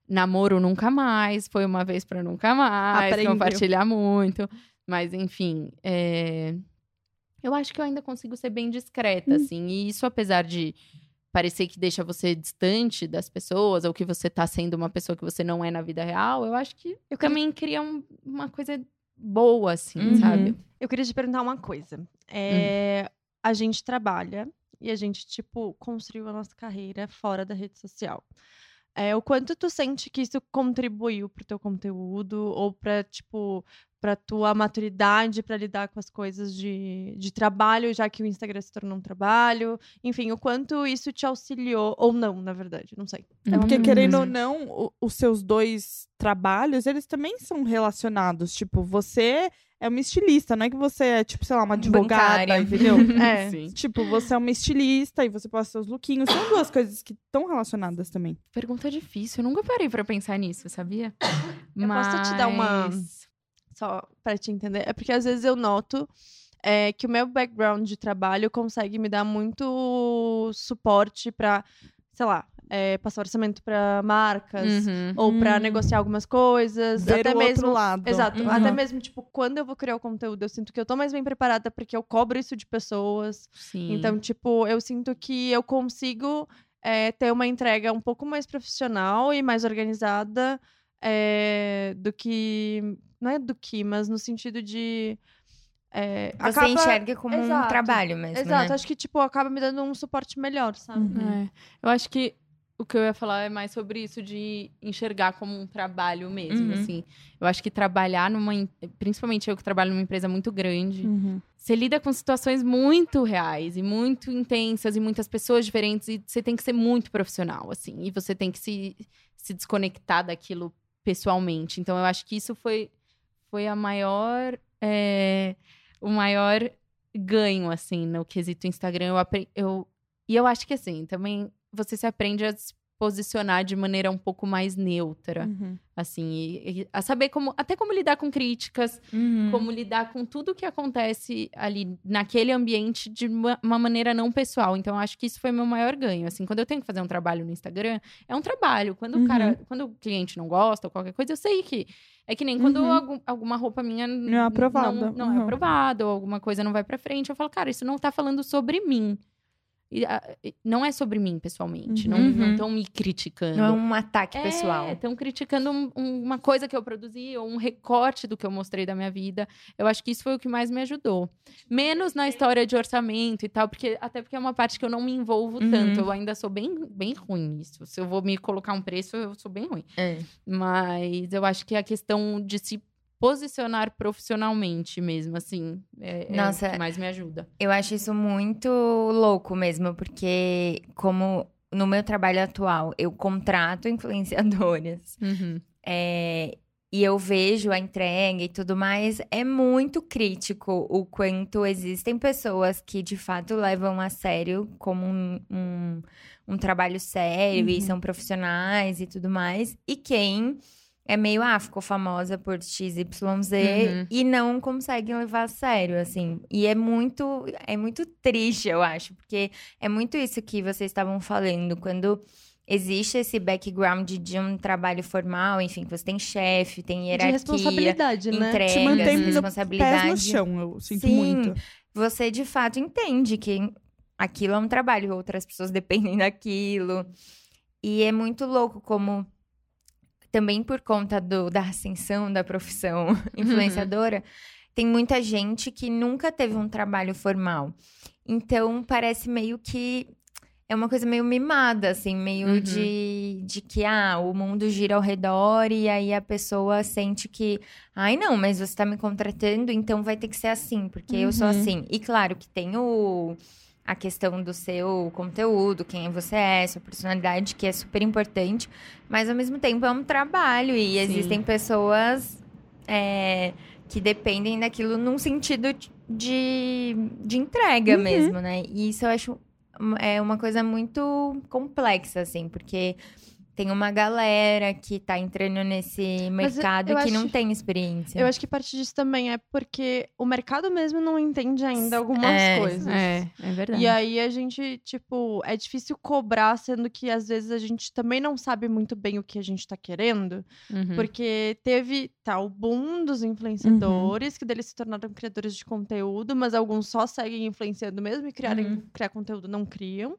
Namoro nunca mais, foi uma vez pra nunca mais, Aprendeu. compartilhar muito. Mas, enfim, é, eu acho que eu ainda consigo ser bem discreta, assim. E isso, apesar de parecer que deixa você distante das pessoas, ou que você tá sendo uma pessoa que você não é na vida real, eu acho que Eu queria- também cria um- uma coisa boa, assim, Uhum. sabe? Eu queria te perguntar uma coisa. É, A gente trabalha e a gente, tipo, construiu a nossa carreira fora da rede social. É, o quanto tu sente que isso contribuiu pro teu conteúdo ou pra, tipo, pra tua maturidade pra lidar com as coisas de, de trabalho, já que o Instagram se tornou um trabalho? Enfim, o quanto isso te auxiliou, ou não, na verdade, não sei. É porque, Uhum. querendo ou não, o- os seus dois trabalhos, eles também são relacionados. Tipo, você é uma estilista, não é que você é, tipo, sei lá, uma advogada, Bancária. entendeu? *laughs* É. Sim. tipo, você é uma estilista e você posta seus lookinhos. São duas coisas que estão relacionadas também. Pergunta difícil. Eu nunca parei pra pensar nisso, sabia? Eu posso te dar uma- Mas- só pra te entender. É porque às vezes eu noto é, que o meu background de trabalho consegue me dar muito suporte pra, sei lá, é, passar orçamento pra marcas. Uhum. Ou pra Hum. negociar algumas coisas. Ver até o mesmo. outro lado. Exato. Uhum. Até mesmo, tipo, quando eu vou criar o conteúdo, eu sinto que eu tô mais bem preparada porque eu cobro isso de pessoas. Sim. Então, tipo, eu sinto que eu consigo é, ter uma entrega um pouco mais profissional e mais organizada é, do que. Não é do que, mas no sentido de. é, Você acaba- enxerga como um Exato. trabalho mesmo, Exato, né? acho que, tipo, acaba me dando um suporte melhor, sabe? Uhum. É. Eu acho que o que eu ia falar é mais sobre isso de enxergar como um trabalho mesmo, Uhum. assim. Eu acho que trabalhar numa... Principalmente eu que trabalho numa empresa muito grande. Uhum. Você lida com situações muito reais e muito intensas e muitas pessoas diferentes e você tem que ser muito profissional, assim. E você tem que se, se desconectar daquilo pessoalmente. Então, eu acho que isso foi, foi a maior... é, o maior ganho, assim, no quesito Instagram. Eu, eu, e eu acho que, assim, também você se aprende a se posicionar de maneira um pouco mais neutra, Uhum. assim. E, e a saber como... Até como lidar com críticas, Uhum. como lidar com tudo que acontece ali naquele ambiente de uma, uma maneira não pessoal. Então, eu acho que isso foi meu maior ganho. Assim, quando eu tenho que fazer um trabalho no Instagram, é um trabalho. Quando o cara, quando o cliente não gosta ou qualquer coisa, eu sei que é que nem quando Uhum. algum- alguma roupa minha Não é aprovada. não, não é Uhum. aprovada ou alguma coisa não vai pra frente, eu falo, cara, isso não tá falando sobre mim. Não é sobre mim, pessoalmente. Uhum. Não estão me criticando. Não é um ataque pessoal. Estão criticando um- um- uma coisa que eu produzi ou um recorte do que eu mostrei da minha vida. Eu acho que isso foi o que mais me ajudou. Menos na história de orçamento e tal, porque até porque é uma parte que eu não me envolvo Uhum. tanto. Eu ainda sou bem, bem ruim nisso. Se eu vou me colocar um preço, eu sou bem ruim. É. Mas eu acho que a questão de se posicionar profissionalmente mesmo, assim, é, é Nossa, o que mais me ajuda. Eu acho isso muito louco mesmo, porque como no meu trabalho atual eu contrato *laughs* influenciadoras é, e eu vejo a entrega e tudo mais, é muito crítico o quanto existem pessoas que de fato levam a sério como um, um, um trabalho sério e Uhum. são profissionais e tudo mais, e quem é meio, ah, ficou famosa por XYZ Uhum. e não conseguem levar a sério, assim. E é muito, é muito triste, eu acho, porque é muito isso que vocês estavam falando, quando existe esse background de um trabalho formal, enfim, que você tem chefe, tem De hierarquia, responsabilidade, né? entregas, Te mantém no- responsabilidade. Pés no chão, eu sinto Sim. muito. Você de fato entende que aquilo é um trabalho, outras pessoas *laughs* dependem daquilo. E é muito louco como também por conta do, da ascensão da profissão *laughs* influenciadora, tem muita gente que nunca teve um trabalho formal. Então parece meio que é uma coisa meio mimada, assim, meio Uhum. de, de que ah, o mundo gira ao redor e aí a pessoa sente que, ai não, mas você tá me contratando, então vai ter que ser assim, porque eu sou Uhum. assim. E claro que tem o a questão do seu conteúdo, quem você é, sua personalidade, que é super importante, mas ao mesmo tempo é um trabalho e Sim. existem pessoas é, que dependem daquilo num sentido de, de entrega Uhum. mesmo, né? E isso eu acho é uma coisa muito complexa, assim, porque tem uma galera que tá entrando nesse mercado que não acho- tem experiência. Eu acho que parte disso também é porque o mercado mesmo não entende ainda algumas É, coisas. É, é verdade. E aí a gente, tipo, é difícil cobrar, sendo que às vezes a gente também não sabe muito bem o que a gente tá querendo. Uhum. Porque teve tá, o boom dos influenciadores, que deles se tornaram criadores de conteúdo, mas alguns só seguem influenciando mesmo e criarem, Uhum. criar conteúdo não criam.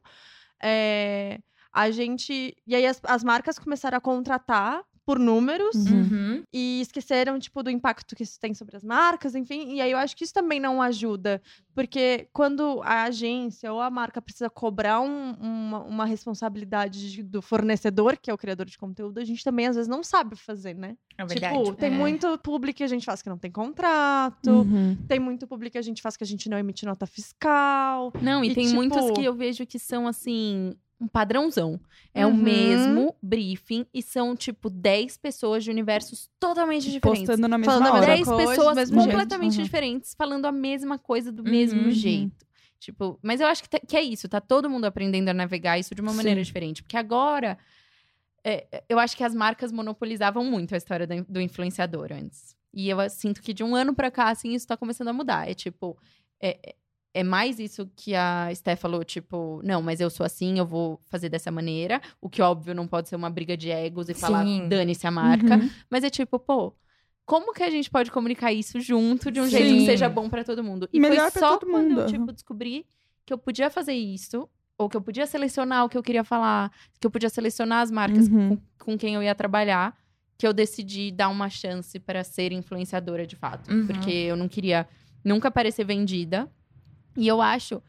É, a gente. E aí as, as marcas começaram a contratar por números Uhum. e esqueceram, tipo, do impacto que isso tem sobre as marcas, enfim. E aí eu acho que isso também não ajuda. Porque quando a agência ou a marca precisa cobrar um- uma, uma responsabilidade de- do fornecedor, que é o criador de conteúdo, a gente também às vezes não sabe fazer, né? É verdade. Tipo, tem É. muito publi que a gente faz que não tem contrato. Uhum. Tem muito publi que a gente faz que a gente não emite nota fiscal. Não, e, E, tem tipo- muitos que eu vejo que são assim, um padrãozão. É o Uhum. mesmo briefing e são tipo 10 pessoas de universos totalmente diferentes. Postando na mesma Falando a hora. mesma 10 coisa, do pessoas mesmo jeito. completamente Uhum. diferentes falando a mesma coisa do Uhum. mesmo jeito. Tipo, mas eu acho que, tá- que é isso, tá todo mundo aprendendo a navegar isso de uma maneira Sim. diferente. Porque agora, é, eu acho que as marcas monopolizavam muito a história da- do influenciador antes. E eu sinto que de um ano pra cá, assim, isso tá começando a mudar. É tipo, é, é- mais isso que a Sté falou, tipo, não, mas eu sou assim, eu vou fazer dessa maneira. O que, óbvio, não pode ser uma briga de egos e falar, dane-se a marca. Uhum. Mas é tipo, pô, como que a gente pode comunicar isso junto de um jeito Sim. que seja bom pra todo mundo? E Melhor foi só quando mundo, eu, tipo, descobri que eu podia fazer isso, ou que eu podia selecionar o que eu queria falar, que eu podia selecionar as marcas Uhum. com, com quem eu ia trabalhar, que eu decidi dar uma chance pra ser influenciadora de fato. Uhum. Porque eu não queria nunca parecer vendida. E eu acho,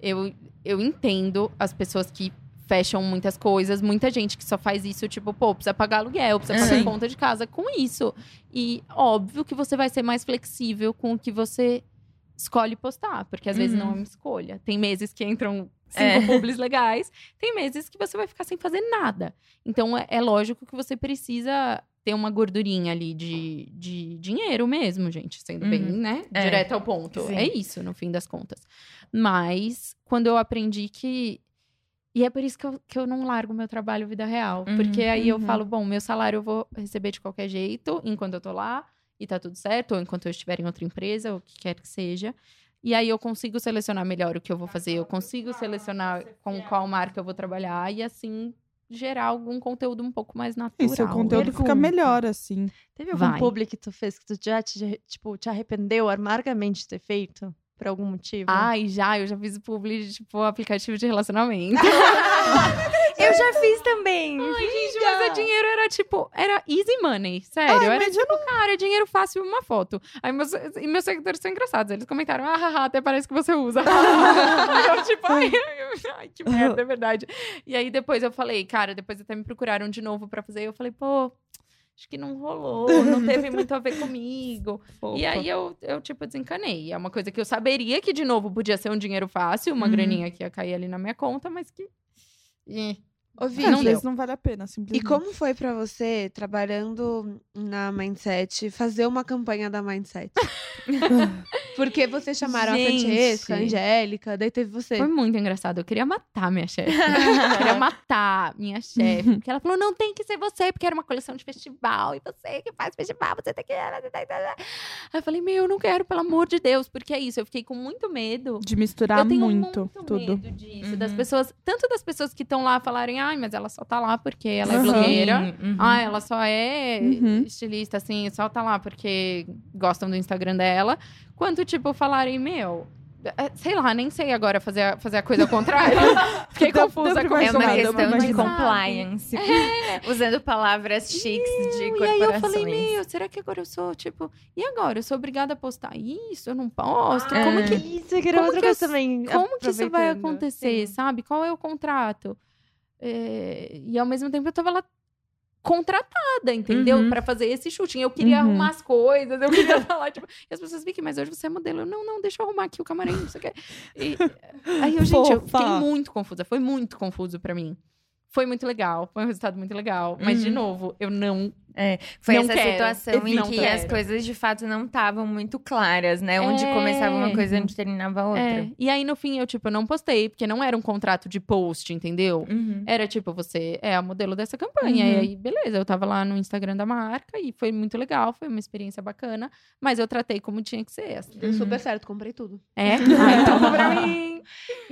eu, eu entendo as pessoas que fecham muitas coisas, muita gente que só faz isso, tipo, pô, precisa pagar aluguel, precisa pagar Sim. conta de casa com isso. E óbvio que você vai ser mais flexível com o que você escolhe postar, porque às vezes Uhum. não é uma escolha. Tem meses que entram cinco É. publis legais, tem meses que você vai ficar sem fazer nada. Então é, é lógico que você precisa ter uma gordurinha ali de, de dinheiro mesmo, gente, sendo bem, Uhum. né? É. Direto ao ponto. Sim. É isso, no fim das contas. Mas quando eu aprendi que. E é por isso que eu, que eu não largo meu trabalho vida real. Uhum, Porque aí eu uhum. falo, bom, meu salário eu vou receber de qualquer jeito, enquanto eu tô lá, e tá tudo certo, ou enquanto eu estiver em outra empresa, ou o que quer que seja. E aí eu consigo selecionar melhor o que eu vou fazer, eu consigo selecionar com qual marca eu vou trabalhar, e assim gerar algum conteúdo um pouco mais natural. E seu conteúdo fica Pergunta. melhor, assim. Teve algum Vai. publi que tu fez que tu já te, tipo, te arrependeu amargamente de ter feito? Por algum motivo? Ai, já, eu já fiz publi de, tipo, aplicativo de relacionamento. *laughs* Eu já fiz também. Ai, gente, mas o dinheiro era tipo, era easy money, sério. era tipo, cara, dinheiro fácil uma foto. Aí meus, e meus seguidores são engraçados. Eles comentaram, ah, haha, até parece que você usa. *laughs* eu, tipo, ai, ai, que merda, é verdade. E aí depois eu falei, cara, depois até me procuraram de novo pra fazer. E eu falei, pô, acho que não rolou, não teve muito a ver comigo. *laughs* E aí eu, eu, tipo, desencanei. É uma coisa que eu saberia que, de novo, podia ser um dinheiro fácil, uma Uhum. graninha que ia cair ali na minha conta, mas que. Ô, Vi, Às não vezes não vale a pena, E simplesmente. como foi pra você, trabalhando na Mindset, fazer uma campanha da Mindset? *laughs* Porque vocês chamaram a Gente. Francesca, a Angélica, daí teve você. Foi muito engraçado. Eu queria matar minha chefe. eu *laughs* queria matar minha chefe. Porque ela falou: não tem que ser você, porque era uma coleção de festival. E você que faz festival, você tem que. Aí eu falei: meu, não quero, pelo amor de Deus. Porque é isso. Eu fiquei com muito medo. De misturar eu tenho muito, muito tudo. medo disso. Uhum. Das pessoas, tanto das pessoas que estão lá falarem, ai, mas ela só tá lá porque ela é Aham. blogueira. Uhum. Ah, ela só é Uhum. estilista, assim, só tá lá porque gostam do Instagram dela. Quanto, tipo, falarem, meu. é, Sei lá, nem sei agora fazer a, fazer a coisa ao contrário. *laughs* Fiquei Deu- confusa deu com É uma questão de compliance. Usando palavras chiques de E aí corporações. eu falei, meu, será que agora eu sou, tipo, e agora? Eu sou obrigada a postar isso? Eu não posto? como que Isso, eu queria como outra que coisa eu- também. Como que isso vai acontecer, Sim. sabe? Qual é o contrato? É, E ao mesmo tempo eu tava lá contratada, entendeu? Uhum. Pra fazer esse shooting. Eu queria Uhum. arrumar as coisas, eu queria *laughs* falar, tipo... E as pessoas, Vicky, mas hoje você é modelo. Eu, não, não, deixa eu arrumar aqui o camarim, não sei o quê. E, aí eu, gente, eu fiquei muito confusa. Foi muito confuso pra mim. Foi muito legal, foi um resultado muito legal. Mas, de Uhum. novo, eu não Foi Não essa quero. situação Eu em que as quero. coisas de fato não estavam muito claras, né? Onde É. começava uma coisa e onde terminava outra. É, E aí, no fim, eu, tipo, eu não postei, porque não era um contrato de post, entendeu? Uhum. Era tipo, você é a modelo dessa campanha. Uhum. E aí, beleza, eu tava lá no Instagram da marca e foi muito legal, foi uma experiência bacana, mas eu tratei como tinha que ser. assim. Deu super certo, comprei tudo. É? Ah, então *laughs* pra mim.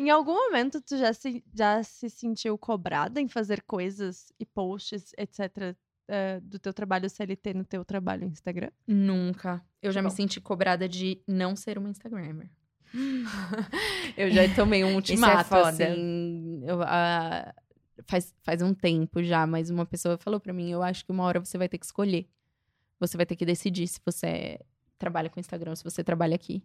Em algum momento, tu já se, já se sentiu cobrada em fazer coisas e posts, etc., eh, do teu trabalho CLT no teu trabalho Instagram? Nunca. Eu já me Bom. senti cobrada de não ser uma Instagrammer. *laughs* eu já *laughs* tomei um ultimato, foda. assim. eu, ah, faz, faz um tempo já, mas uma pessoa falou pra mim: eu acho que uma hora você vai ter que escolher. Você vai ter que decidir se você trabalha com Instagram, se você trabalha aqui.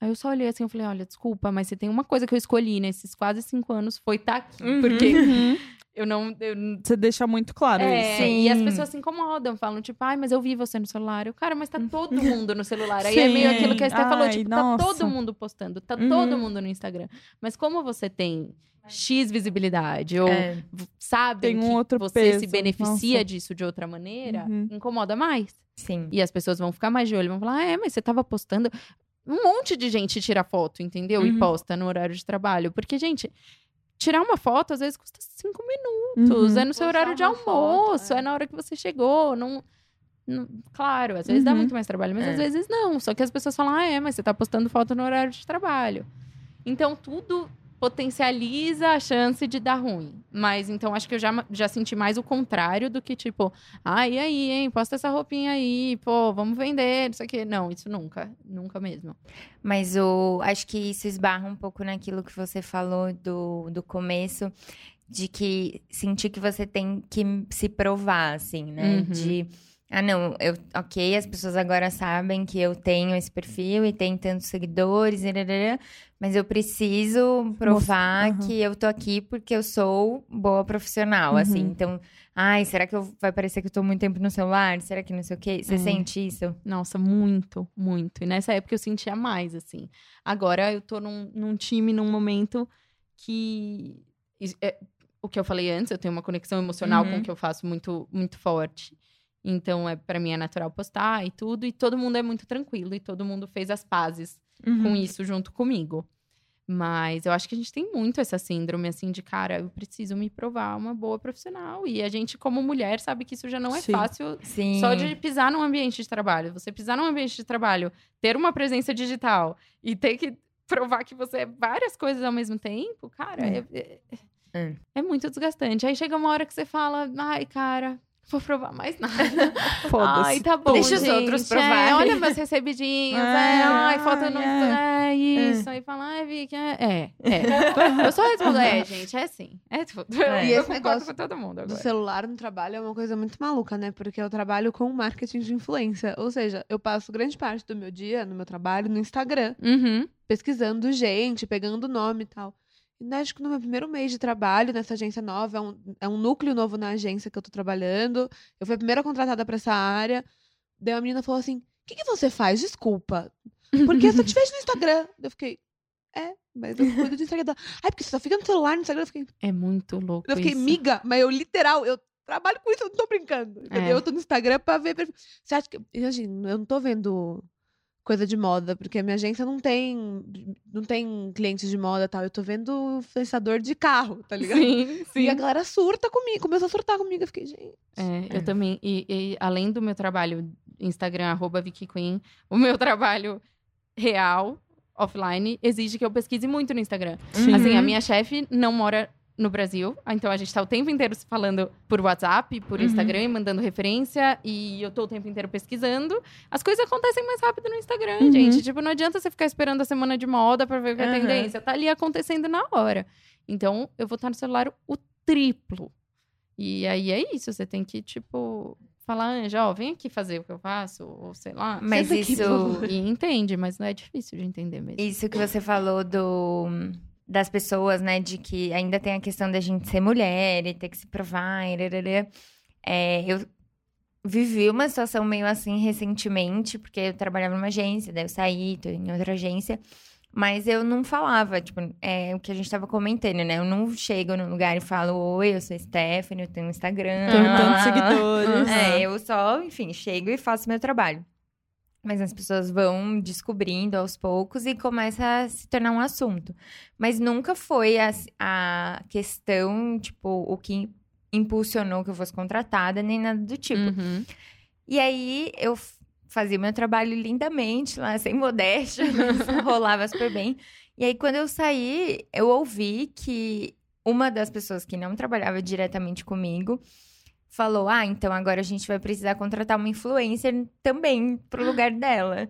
Aí eu só olhei assim, eu falei, olha, desculpa, mas se tem uma coisa que eu escolhi nesses quase cinco anos, foi estar aqui. Uhum. Porque Uhum. *laughs* eu não. Eu, Você deixa muito claro é, isso. e as Sim. pessoas se incomodam, falam, tipo, ai, mas eu vi você no celular. Eu, cara, mas tá todo mundo no celular. Aí é meio Sim. aquilo que a Esté falou, tipo, nossa. tá todo mundo postando, tá Uhum. todo mundo no Instagram. Mas como você tem X visibilidade, ou É. sabem Tem um que outro você se peso, beneficia nossa. disso de outra maneira, Uhum. incomoda mais. Sim. E as pessoas vão ficar mais de olho, vão falar, ah, é, mas você tava postando. Um monte de gente tira foto, entendeu? E Uhum. posta no horário de trabalho. Porque, gente, tirar uma foto às vezes custa cinco minutos. Uhum. É no seu horário de uma foto, almoço, é. é. na hora que você chegou. Não, não- claro, às vezes dá Uhum. muito mais trabalho, mas É. às vezes não. Só que as pessoas falam, ah, é, mas você tá postando foto no horário de trabalho. Então, tudo potencializa a chance de dar ruim. Mas então acho que eu já, já senti mais o contrário do que tipo, ah, e aí, hein? Posta essa roupinha aí, pô, vamos vender, isso aqui. Não, isso nunca, nunca mesmo. Mas o, acho que isso esbarra um pouco naquilo que você falou do, do começo, de que sentir que você tem que se provar, assim, né? Uhum. De. Ah, não, eu, ok, as pessoas agora sabem que eu tenho esse perfil e tenho tantos seguidores, irarará, mas eu preciso provar aham. que eu tô aqui porque eu sou boa profissional, assim. Uhum. Então, ai, será que eu, vai parecer que eu tô muito tempo no celular? Será que não sei o quê? Você É. sente isso? Nossa, muito, muito. E nessa época eu sentia mais, assim. Agora eu tô num, num time, num momento que. é, o que eu falei antes, eu tenho uma conexão emocional com Uhum. o que eu faço muito, muito forte. Então, é, para mim é natural postar e tudo. E todo mundo é muito tranquilo. E todo mundo fez as pazes Uhum. com isso junto comigo. Mas eu acho que a gente tem muito essa síndrome, assim, de cara, eu preciso me provar uma boa profissional. E a gente, como mulher, sabe que isso já não é Sim. fácil Sim. só de pisar num ambiente de trabalho. Você pisar num ambiente de trabalho, ter uma presença digital e ter que provar que você é várias coisas ao mesmo tempo, cara, é, é- É. é muito desgastante. Aí chega uma hora que você fala, ai, cara, vou provar mais nada. *laughs* Foda-se. Ai, tá bom, Deixa os gente. outros É, provarem. olha meus recebidinhos. É, É, ai, falta no... É, isso. Aí fala, ai, Vicky, é... É, é. *laughs* Eu só respondo, é, gente, é sim. É tudo. É. E Eu esse concordo negócio com todo mundo do agora. celular no trabalho é uma coisa muito maluca, né? Porque eu trabalho com marketing de influência. Ou seja, eu passo grande parte do meu dia, no meu trabalho, no Instagram, Uhum. pesquisando gente, pegando nome e tal. E acho que no meu primeiro mês de trabalho nessa agência nova, é um, é um núcleo novo na agência que eu tô trabalhando. Eu fui a primeira contratada pra essa área. Daí a menina falou assim: O que, que você faz? Desculpa. Porque eu só te vejo no Instagram. Eu fiquei, é, mas eu cuido do Instagram. Ai, porque você só fica no celular, no Instagram. Eu fiquei, É muito louco eu fiquei, isso. miga, mas eu literal, eu trabalho com isso, eu não tô brincando. Entendeu? É. Eu tô no Instagram pra ver. Você acha que. Imagina, eu não tô vendo coisa de moda, porque a minha agência não tem. Não tem clientes de moda e tal. Eu tô vendo influenciador de carro, tá ligado? Sim, sim. E a galera surta comigo, começou a surtar comigo. Eu fiquei, gente. É, eu também. E, e além do meu trabalho Instagram, arroba Vicky Queen, o meu trabalho real, offline, exige que eu pesquise muito no Instagram. Sim. Assim, a Uhum. minha chefe não mora no Brasil, então a gente tá o tempo inteiro se falando por WhatsApp, por Uhum. Instagram, mandando referência, e eu tô o tempo inteiro pesquisando. As coisas acontecem mais rápido no Instagram, Uhum. gente. Tipo, não adianta você ficar esperando a semana de moda pra ver o que é Uhum. tendência. Tá ali acontecendo na hora. Então, eu vou estar no celular o triplo. E aí é isso, você tem que, tipo, falar, Anja, ó, vem aqui fazer o que eu faço, ou sei lá. Mas aqui, isso. *laughs* E entende, mas não é difícil de entender mesmo. isso que você falou do das pessoas, né, de que ainda tem a questão da gente ser mulher e ter que se provar, e. É, eu vivi uma situação meio assim recentemente, porque eu trabalhava numa agência, daí eu saí, tô em outra agência, mas eu não falava, tipo, é o que a gente tava comentando, né? Eu não chego no lugar e falo, oi, eu sou Stephanie, eu tenho um Instagram. Tenho tantos lá, *laughs* lá." seguidores. É, eu só, enfim, chego e faço meu trabalho. Mas as pessoas vão descobrindo aos poucos e começa a se tornar um assunto. Mas nunca foi a, a questão, tipo, o que impulsionou que eu fosse contratada, nem nada do tipo. Uhum. E aí eu fazia meu trabalho lindamente lá, sem modéstia, *laughs* rolava super bem. E aí quando eu saí, eu ouvi que uma das pessoas que não trabalhava diretamente comigo falou: "Ah, então agora a gente vai precisar contratar uma influencer também pro lugar dela".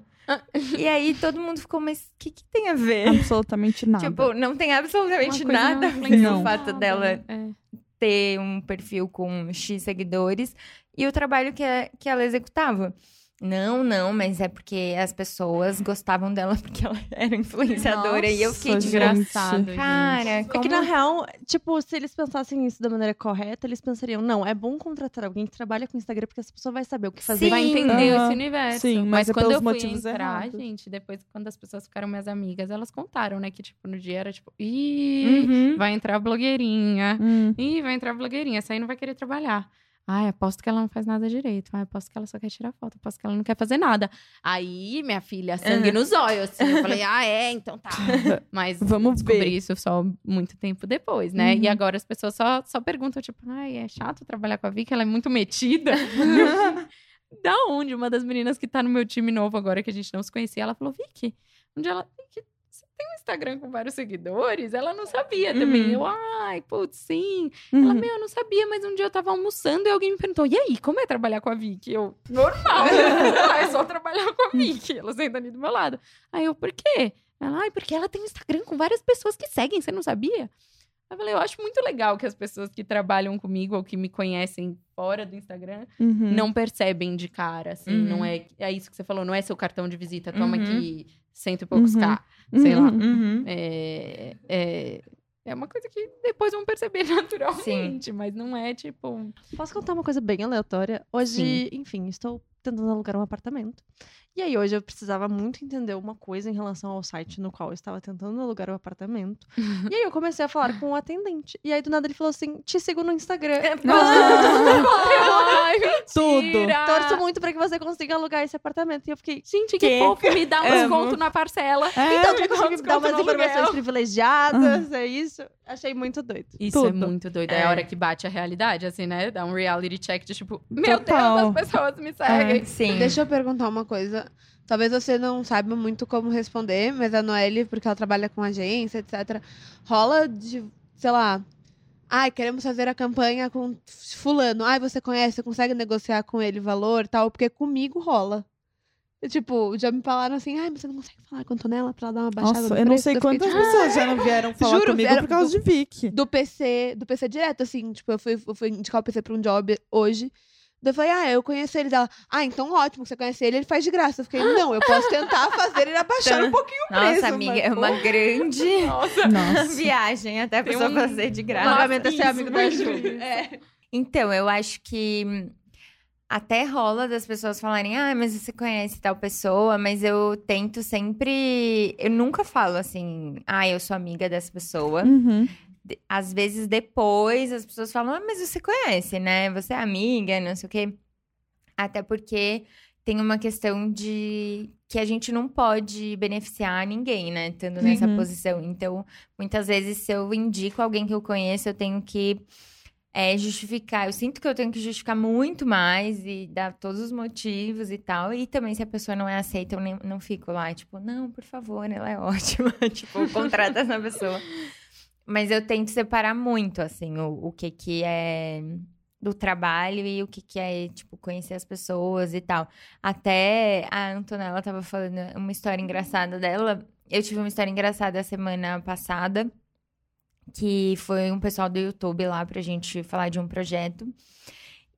e aí todo mundo ficou: "Mas o que que tem a ver?" Absolutamente nada. Tipo, não tem absolutamente nada a ver com o fato nada, dela né? ter um perfil com X seguidores e o trabalho que, a- que ela executava. Não, não, mas é porque as pessoas gostavam dela *laughs* porque ela era influenciadora. e eu fiquei Nossa, gente. cara, É como... que, na real, tipo, se eles pensassem isso da maneira correta, eles pensariam, não, é bom contratar alguém que trabalha com Instagram, porque essa pessoa vai saber o que fazer. Sim. vai entender Aham. esse universo. Sim, mas mas é quando pelos eu fui motivos entrar, errados. gente, depois quando as pessoas ficaram minhas amigas, elas contaram, né, que tipo no dia era tipo, ih, Uhum. vai entrar blogueirinha. Hum. Ih, vai entrar blogueirinha, essa aí não vai querer trabalhar. Ai, aposto que ela não faz nada direito. Ai, aposto que ela só quer tirar foto. Aposto que ela não quer fazer nada. Aí, minha filha, sangue nos olhos, assim. Eu falei, ah, é? Então tá. *laughs* Mas Vamos descobri ver. isso só muito tempo depois, né? E Uhum. agora as pessoas só, só perguntam, tipo, ai, é chato trabalhar com a Vicky? Ela é muito metida. *laughs* *laughs* da onde? Uma das meninas que tá no meu time novo agora, que a gente não se conhecia, ela falou, Vicky, onde ela... Vicky, tem um Instagram com vários seguidores? Ela não sabia também. Uhum. Eu, ai, putz, sim. Ela, Uhum. meu, eu não sabia, mas um dia eu tava almoçando e alguém me perguntou: e aí, como é trabalhar com a Vicky? Eu, normal. *laughs* *laughs* é só trabalhar com a Vicky. Ela senta ali do meu lado. Aí eu, por quê? Ela, ai, porque ela tem um Instagram com várias pessoas que seguem, você não sabia? Eu falei, eu acho muito legal que as pessoas que trabalham comigo ou que me conhecem fora do Instagram Uhum. não percebem de cara, assim, Uhum. não é. É isso que você falou, não é seu cartão de visita, toma Uhum. aqui cento e poucos Uhum. K, sei lá. Uhum. Uhum. É, é, é uma coisa que depois vão perceber *laughs* naturalmente, mas não é tipo. Posso contar uma coisa bem aleatória? Hoje, enfim, estou tentando alugar um apartamento. E aí, hoje eu precisava muito entender uma coisa em relação ao site no qual eu estava tentando alugar o apartamento. e aí, eu comecei a falar com o atendente. E aí, do nada, ele falou assim: te sigo no Instagram. *laughs* Ai, Tudo. Torço muito pra que você consiga alugar esse apartamento. E eu fiquei. Gente, que, Que? fofo, me dá um Amo. desconto na parcela. É, Então, tu um me dar umas informações aluguel. privilegiadas, é isso? Achei muito doido. Isso é Tudo. muito doido. É. É. a hora que bate a realidade, assim, né? Dá um reality check de tipo, meu Total. Deus, as pessoas me seguem. Sim. Deixa eu perguntar uma coisa. Talvez você não saiba muito como responder, mas a Noelle, porque ela trabalha com agência, etc., rola de, sei lá, Ai, queremos fazer a campanha com fulano. Ai, você conhece, você consegue negociar com ele valor e tal? Porque comigo rola. E, tipo, já me falaram assim, ai, mas você não consegue falar com a Antonella pra ela dar uma baixada Nossa, no eu não preço?" sei Eu fiquei, quantas tipo, pessoas já não vieram falar Juro, comigo por causa de Vicky. do PC, do PC direto, assim, tipo, eu fui, eu fui indicar o PC pra um job hoje. Daí eu falei, ah, eu conheço ele dela. Ah, então ótimo, você conhece ele, ele faz de graça. Eu fiquei, não, eu posso tentar fazer ele abaixar um pouquinho o preço. *laughs* Nossa, mas, amiga, é pô, uma grande Nossa. viagem até a pessoa um- fazer de graça. pagamento é ser amigo da Ju. É. Então, eu acho que até rola das pessoas falarem, ah, mas você conhece tal pessoa, mas eu tento sempre. Eu nunca falo assim, ah, eu sou amiga dessa pessoa. Uhum. Às vezes depois as pessoas falam, ah, mas você conhece, né? Você é amiga, não sei o quê. Até porque tem uma questão de que a gente não pode beneficiar ninguém, né? Estando nessa Uhum. posição. Então, muitas vezes, se eu indico alguém que eu conheço, eu tenho que é, justificar. Eu sinto que eu tenho que justificar muito mais e dar todos os motivos e tal. E também, se a pessoa não é aceita, eu nem, não fico lá, tipo, não, por favor, ela é ótima. *laughs* tipo, contrata essa pessoa. Mas eu tento separar muito, assim, o, o que que é do trabalho e o que que é, tipo, conhecer as pessoas e tal. Até a Antonella tava falando uma história engraçada dela. Eu tive uma história engraçada a semana passada, que foi um pessoal do YouTube lá pra gente falar de um projeto.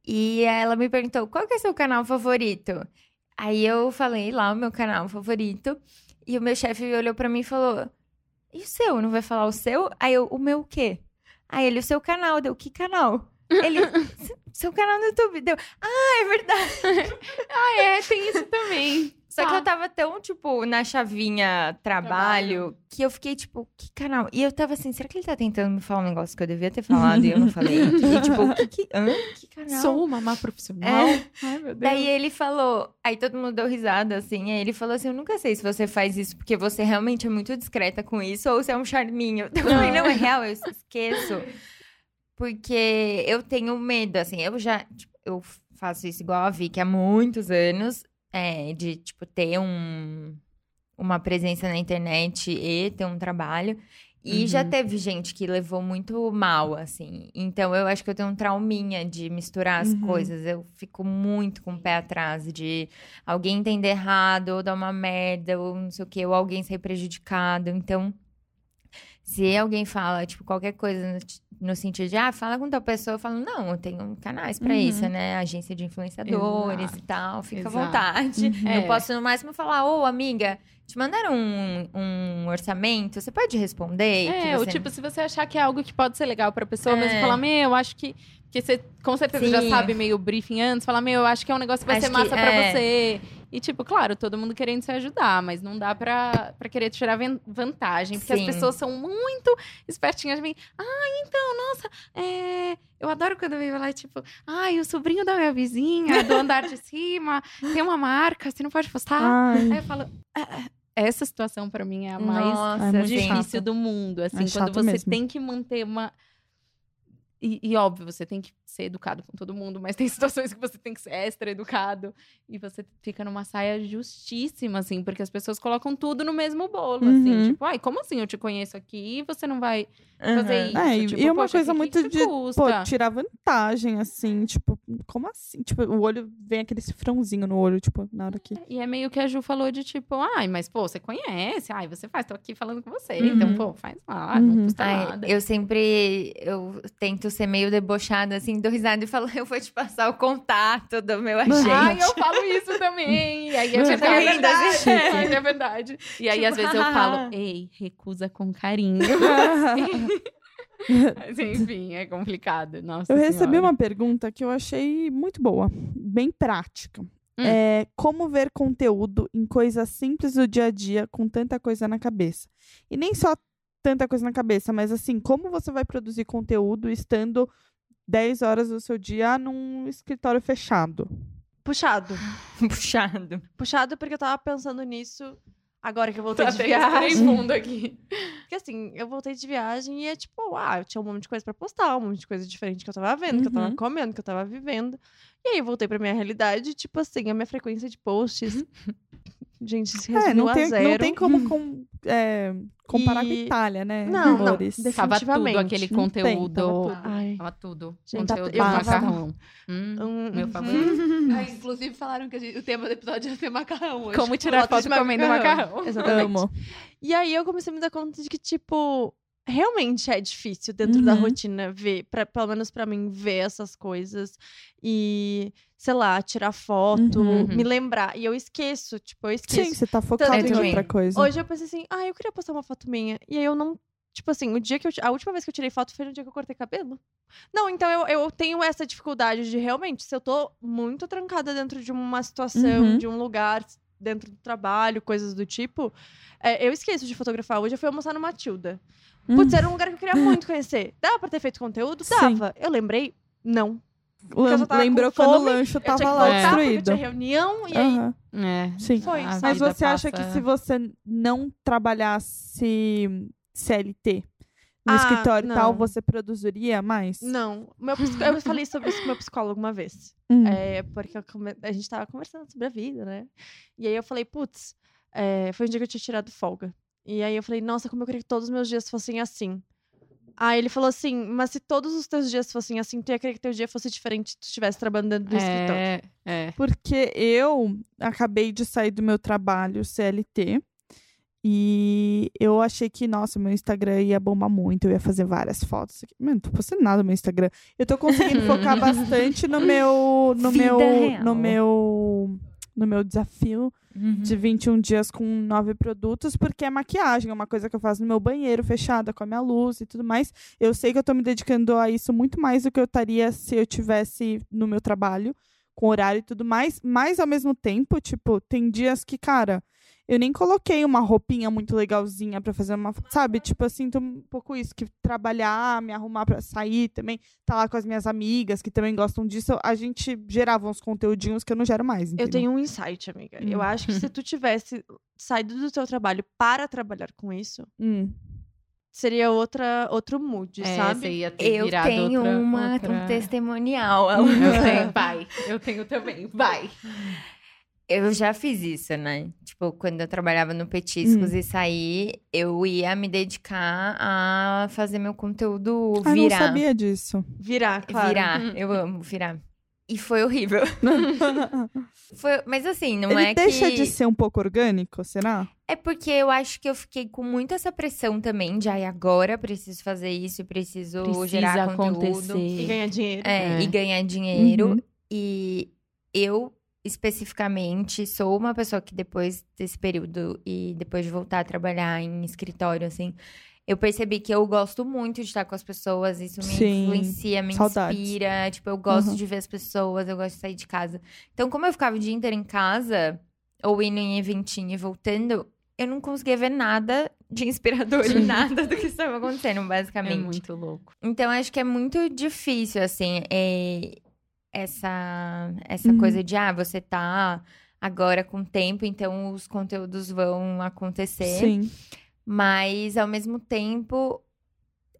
E ela me perguntou, qual que é seu canal favorito? Aí eu falei lá o meu canal favorito. E o meu chefe olhou pra mim e falou, e o seu? Não vai falar o seu? Aí eu, o meu o quê? Aí ele, o seu canal. Deu, que canal? Ele, *laughs* "Se- seu canal no YouTube. Deu, ah, é verdade. *laughs* Ah, é, tem isso também. Só que Tá. eu tava tão, tipo, na chavinha trabalho, que eu fiquei, tipo, que canal? E eu tava assim, será que ele tá tentando me falar um negócio que eu devia ter falado e eu não falei? *laughs* E tipo, que, que, hã? que canal? Sou uma má profissional. É. Ai, meu Deus. Daí ele falou, aí todo mundo deu risada, assim, aí ele falou assim, eu nunca sei se você faz isso porque você realmente é muito discreta com isso ou se é um charminho. Eu falei, não, é real, eu esqueço. Porque eu tenho medo, assim, eu já, tipo, eu faço isso igual a Vicky há muitos anos, é, de, tipo, ter um, uma presença na internet e ter um trabalho. E já Uhum. teve gente que levou muito mal, assim. Então, eu acho que eu tenho um trauminha de misturar as Uhum. coisas. Eu fico muito com o pé atrás de alguém entender errado, ou dar uma merda, ou não sei o quê, ou alguém sair prejudicado. Então, se alguém fala, tipo, qualquer coisa no, sentido de, ah, fala com tal pessoa, eu falo, não, eu tenho canais pra Uhum. isso, né? Agência de influenciadores Exato. e tal, fica Exato. à vontade. É. Eu posso, no máximo, falar, ô, amiga, te mandaram um, um orçamento, você pode responder? É, que ou você... tipo, se você achar que é algo que pode ser legal pra pessoa, mas É. falar, meu, eu acho que. Porque você com certeza já Sim. sabe meio briefing antes, falar, meu, eu acho que é um negócio que vai Acho ser que- massa pra é. você. E, tipo, claro, todo mundo querendo se ajudar, mas não dá pra, pra querer tirar vantagem. Porque Sim. as pessoas são muito espertinhas de mim. Ah, então, nossa, é, eu adoro quando eu lá, tipo, ai, o sobrinho da minha vizinha, do andar de cima, tem uma marca, você não pode postar? Aí Ai, eu falo, "Ah, ah, essa situação pra mim é a mais Nossa, é sim. chato. difícil do mundo, assim, É quando você mesmo. tem que manter uma e, e, óbvio, você tem que ser educado com todo mundo, mas tem *laughs* situações que você tem que ser extra educado e você fica numa saia justíssima, assim, porque as pessoas colocam tudo no mesmo bolo, Uhum. assim, tipo, ai, como assim eu te conheço aqui e você não vai fazer Aham. isso? É, e- tipo, e uma poxa, coisa que- muito que de, custa? pô, tirar vantagem, assim, tipo, como assim? Tipo, o olho, vem aquele cifrãozinho no olho, tipo, na hora que... E é meio que a Ju falou de tipo, ai, mas pô, você conhece, ai, você faz, tô aqui falando com você, então, Uhum. pô, faz lá, não Uhum. custa Ai, nada. eu sempre eu tento ser meio debochada, assim, dou risada e falo, eu vou te passar o contato do meu agente. Ai, eu falo isso também. E aí é verdade. rindo, é verdade. É verdade. E aí, Tipo, às vezes, eu falo, ei, recusa com carinho. *laughs* Mas, enfim, é complicado. Nossa Eu recebi Senhora. uma pergunta que eu achei muito boa, bem prática. Hum. É, como ver conteúdo em coisas simples do dia a dia com tanta coisa na cabeça? E nem só tanta coisa na cabeça, mas assim, como você vai produzir conteúdo estando 10 horas do seu dia num escritório fechado? Puxado. *laughs* Puxado. Puxado porque eu tava pensando nisso agora que eu voltei Tá de respirei viagem. fundo aqui. Porque assim, eu voltei de viagem e é tipo, ah, eu tinha um monte de coisa pra postar, um monte de coisa diferente que eu tava vendo, que eu tava Uhum. comendo, que eu tava vivendo. E aí eu voltei pra minha realidade, tipo assim, a minha frequência de posts. *laughs* Gente, se É, resumiu não a tem, zero. não tem como *laughs* com- é, comparar E- com Itália, né? Não, não, amores? definitivamente. Tava tudo aquele Não tem, conteúdo. tava tudo. Ai, Tava tudo. Gente, conteúdo eu macarrão. Hum, Hum, meu uhum. favorito. *laughs* Ah, inclusive falaram que a gente- o tema do episódio ia ser macarrão hoje. Como tirar Foto comendo macarrão. *laughs* Exatamente. Amo. E aí eu comecei a me dar conta de que, tipo, realmente é difícil dentro da Uhum. rotina ver, pra, pelo menos pra mim, ver essas coisas e, sei lá, tirar foto, Uhum. me lembrar. E eu esqueço, tipo, eu esqueço. Sim, você tá focado Tanto em outra coisa. Hoje eu pensei assim, ah, eu queria postar uma foto minha. E aí eu não. Tipo assim, o dia que eu. A última vez que eu tirei foto foi no dia que eu cortei cabelo. Não, então eu, eu tenho essa dificuldade de realmente, se eu tô muito trancada dentro de uma situação, Uhum. de um lugar, dentro do trabalho, coisas do tipo, é, eu esqueço de fotografar. Hoje eu fui almoçar no Matilda. Hum. Putz, era um lugar que eu queria muito conhecer. Dava pra ter feito conteúdo? Sim. Dava. Eu lembrei? Não. Lem- Lembrou quando o lanche tava lá voltar destruído. tinha reunião e aí. Aham, É. Sim. Foi? Mas você acha que passa- se você não trabalhasse CLT no Ah, escritório e tal, você produziria mais? Não. Meu psico- Eu falei sobre isso com meu psicólogo uma vez. Hum. É, porque eu a gente tava conversando sobre a vida, né? E aí eu falei, putz, é, foi um dia que eu tinha tirado folga. E aí eu falei, nossa, como eu queria que todos os meus dias fossem assim. Aí ele falou assim, mas se todos os teus dias fossem assim, tu ia querer que teu dia fosse diferente se tu estivesse trabalhando dentro do escritório. É, é. Porque eu acabei de sair do meu trabalho CLT e eu achei que, nossa, meu Instagram ia bombar muito, eu ia fazer várias fotos. Mano, não tô postando nada no meu Instagram. Eu tô conseguindo *laughs* focar bastante no meu. No Vida meu. real. No meu. No meu desafio Uhum. de 21 dias com nove produtos, porque é maquiagem, é uma coisa que eu faço no meu banheiro, fechada, com a minha luz e tudo mais. Eu sei que eu tô me dedicando a isso muito mais do que eu estaria se eu tivesse no meu trabalho, com horário e tudo mais, mas ao mesmo tempo, tipo, tem dias que, cara, eu nem coloquei uma roupinha muito legalzinha pra fazer uma, sabe? Tipo, eu sinto um pouco isso, que trabalhar, me arrumar pra sair também, tá lá com as minhas amigas que também gostam disso, a gente gerava uns conteúdinhos que eu não gero mais, Eu entendeu? tenho um insight, amiga. Eu Hum. acho que se tu tivesse saído do teu trabalho para trabalhar com isso, Hum. seria outra, outro mood, É, sabe? você ia ter Eu virado tenho outra- uma outra- um testemunial. Eu tenho, vai. Eu tenho também, vai. Eu já fiz isso, né? Tipo, quando eu trabalhava no Petiscos Hum. e saí, eu ia me dedicar a fazer meu conteúdo Ah, não virar. sabia disso. Virar, claro. Virar. Hum. Eu amo virar. E foi horrível. *laughs* Foi, mas assim, não Ele é deixa que... de ser um pouco orgânico, será? É porque eu acho que eu fiquei com muito essa pressão também de ai, agora preciso fazer isso, preciso Precisa gerar conteúdo. acontecer. E ganhar dinheiro. É, É. e ganhar dinheiro. Uhum. E eu, especificamente, sou uma pessoa que depois desse período e depois de voltar a trabalhar em escritório, assim, eu percebi que eu gosto muito de estar com as pessoas, isso me Sim, influencia, me saudades. inspira. Tipo, eu gosto Uhum. de ver as pessoas, eu gosto de sair de casa. Então, como eu ficava o dia inteiro em casa, ou indo em eventinho e voltando, eu não conseguia ver nada de inspirador em nada do que estava *laughs* acontecendo, É basicamente. muito louco. Então, acho que é muito difícil, assim, é, essa, essa Uhum. coisa de, ah, você tá agora com tempo, então os conteúdos vão acontecer. Sim. Mas, ao mesmo tempo,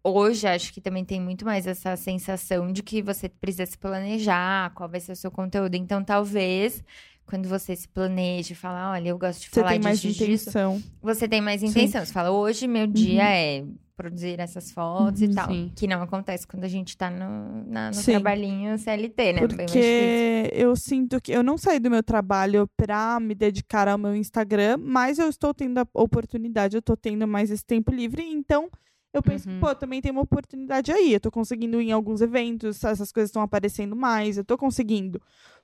hoje acho que também tem muito mais essa sensação de que você precisa se planejar, qual vai ser o seu conteúdo. Então, talvez, quando você se planeja e fala, olha, eu gosto de Você falar tem mais disso, disso, intenção. você tem mais Sim. intenção. Você fala, hoje meu dia Uhum. é produzir essas fotos e Uhum, tal. sim. Que não acontece quando a gente tá no, na- no trabalhinho CLT, né? Porque eu sinto que eu não saí do meu trabalho pra me dedicar ao meu Instagram, mas eu estou tendo a oportunidade, eu estou tendo mais esse tempo livre, então eu penso Uhum. que, pô, também tem uma oportunidade aí. Eu tô conseguindo ir em alguns eventos, essas coisas estão aparecendo mais, eu tô conseguindo.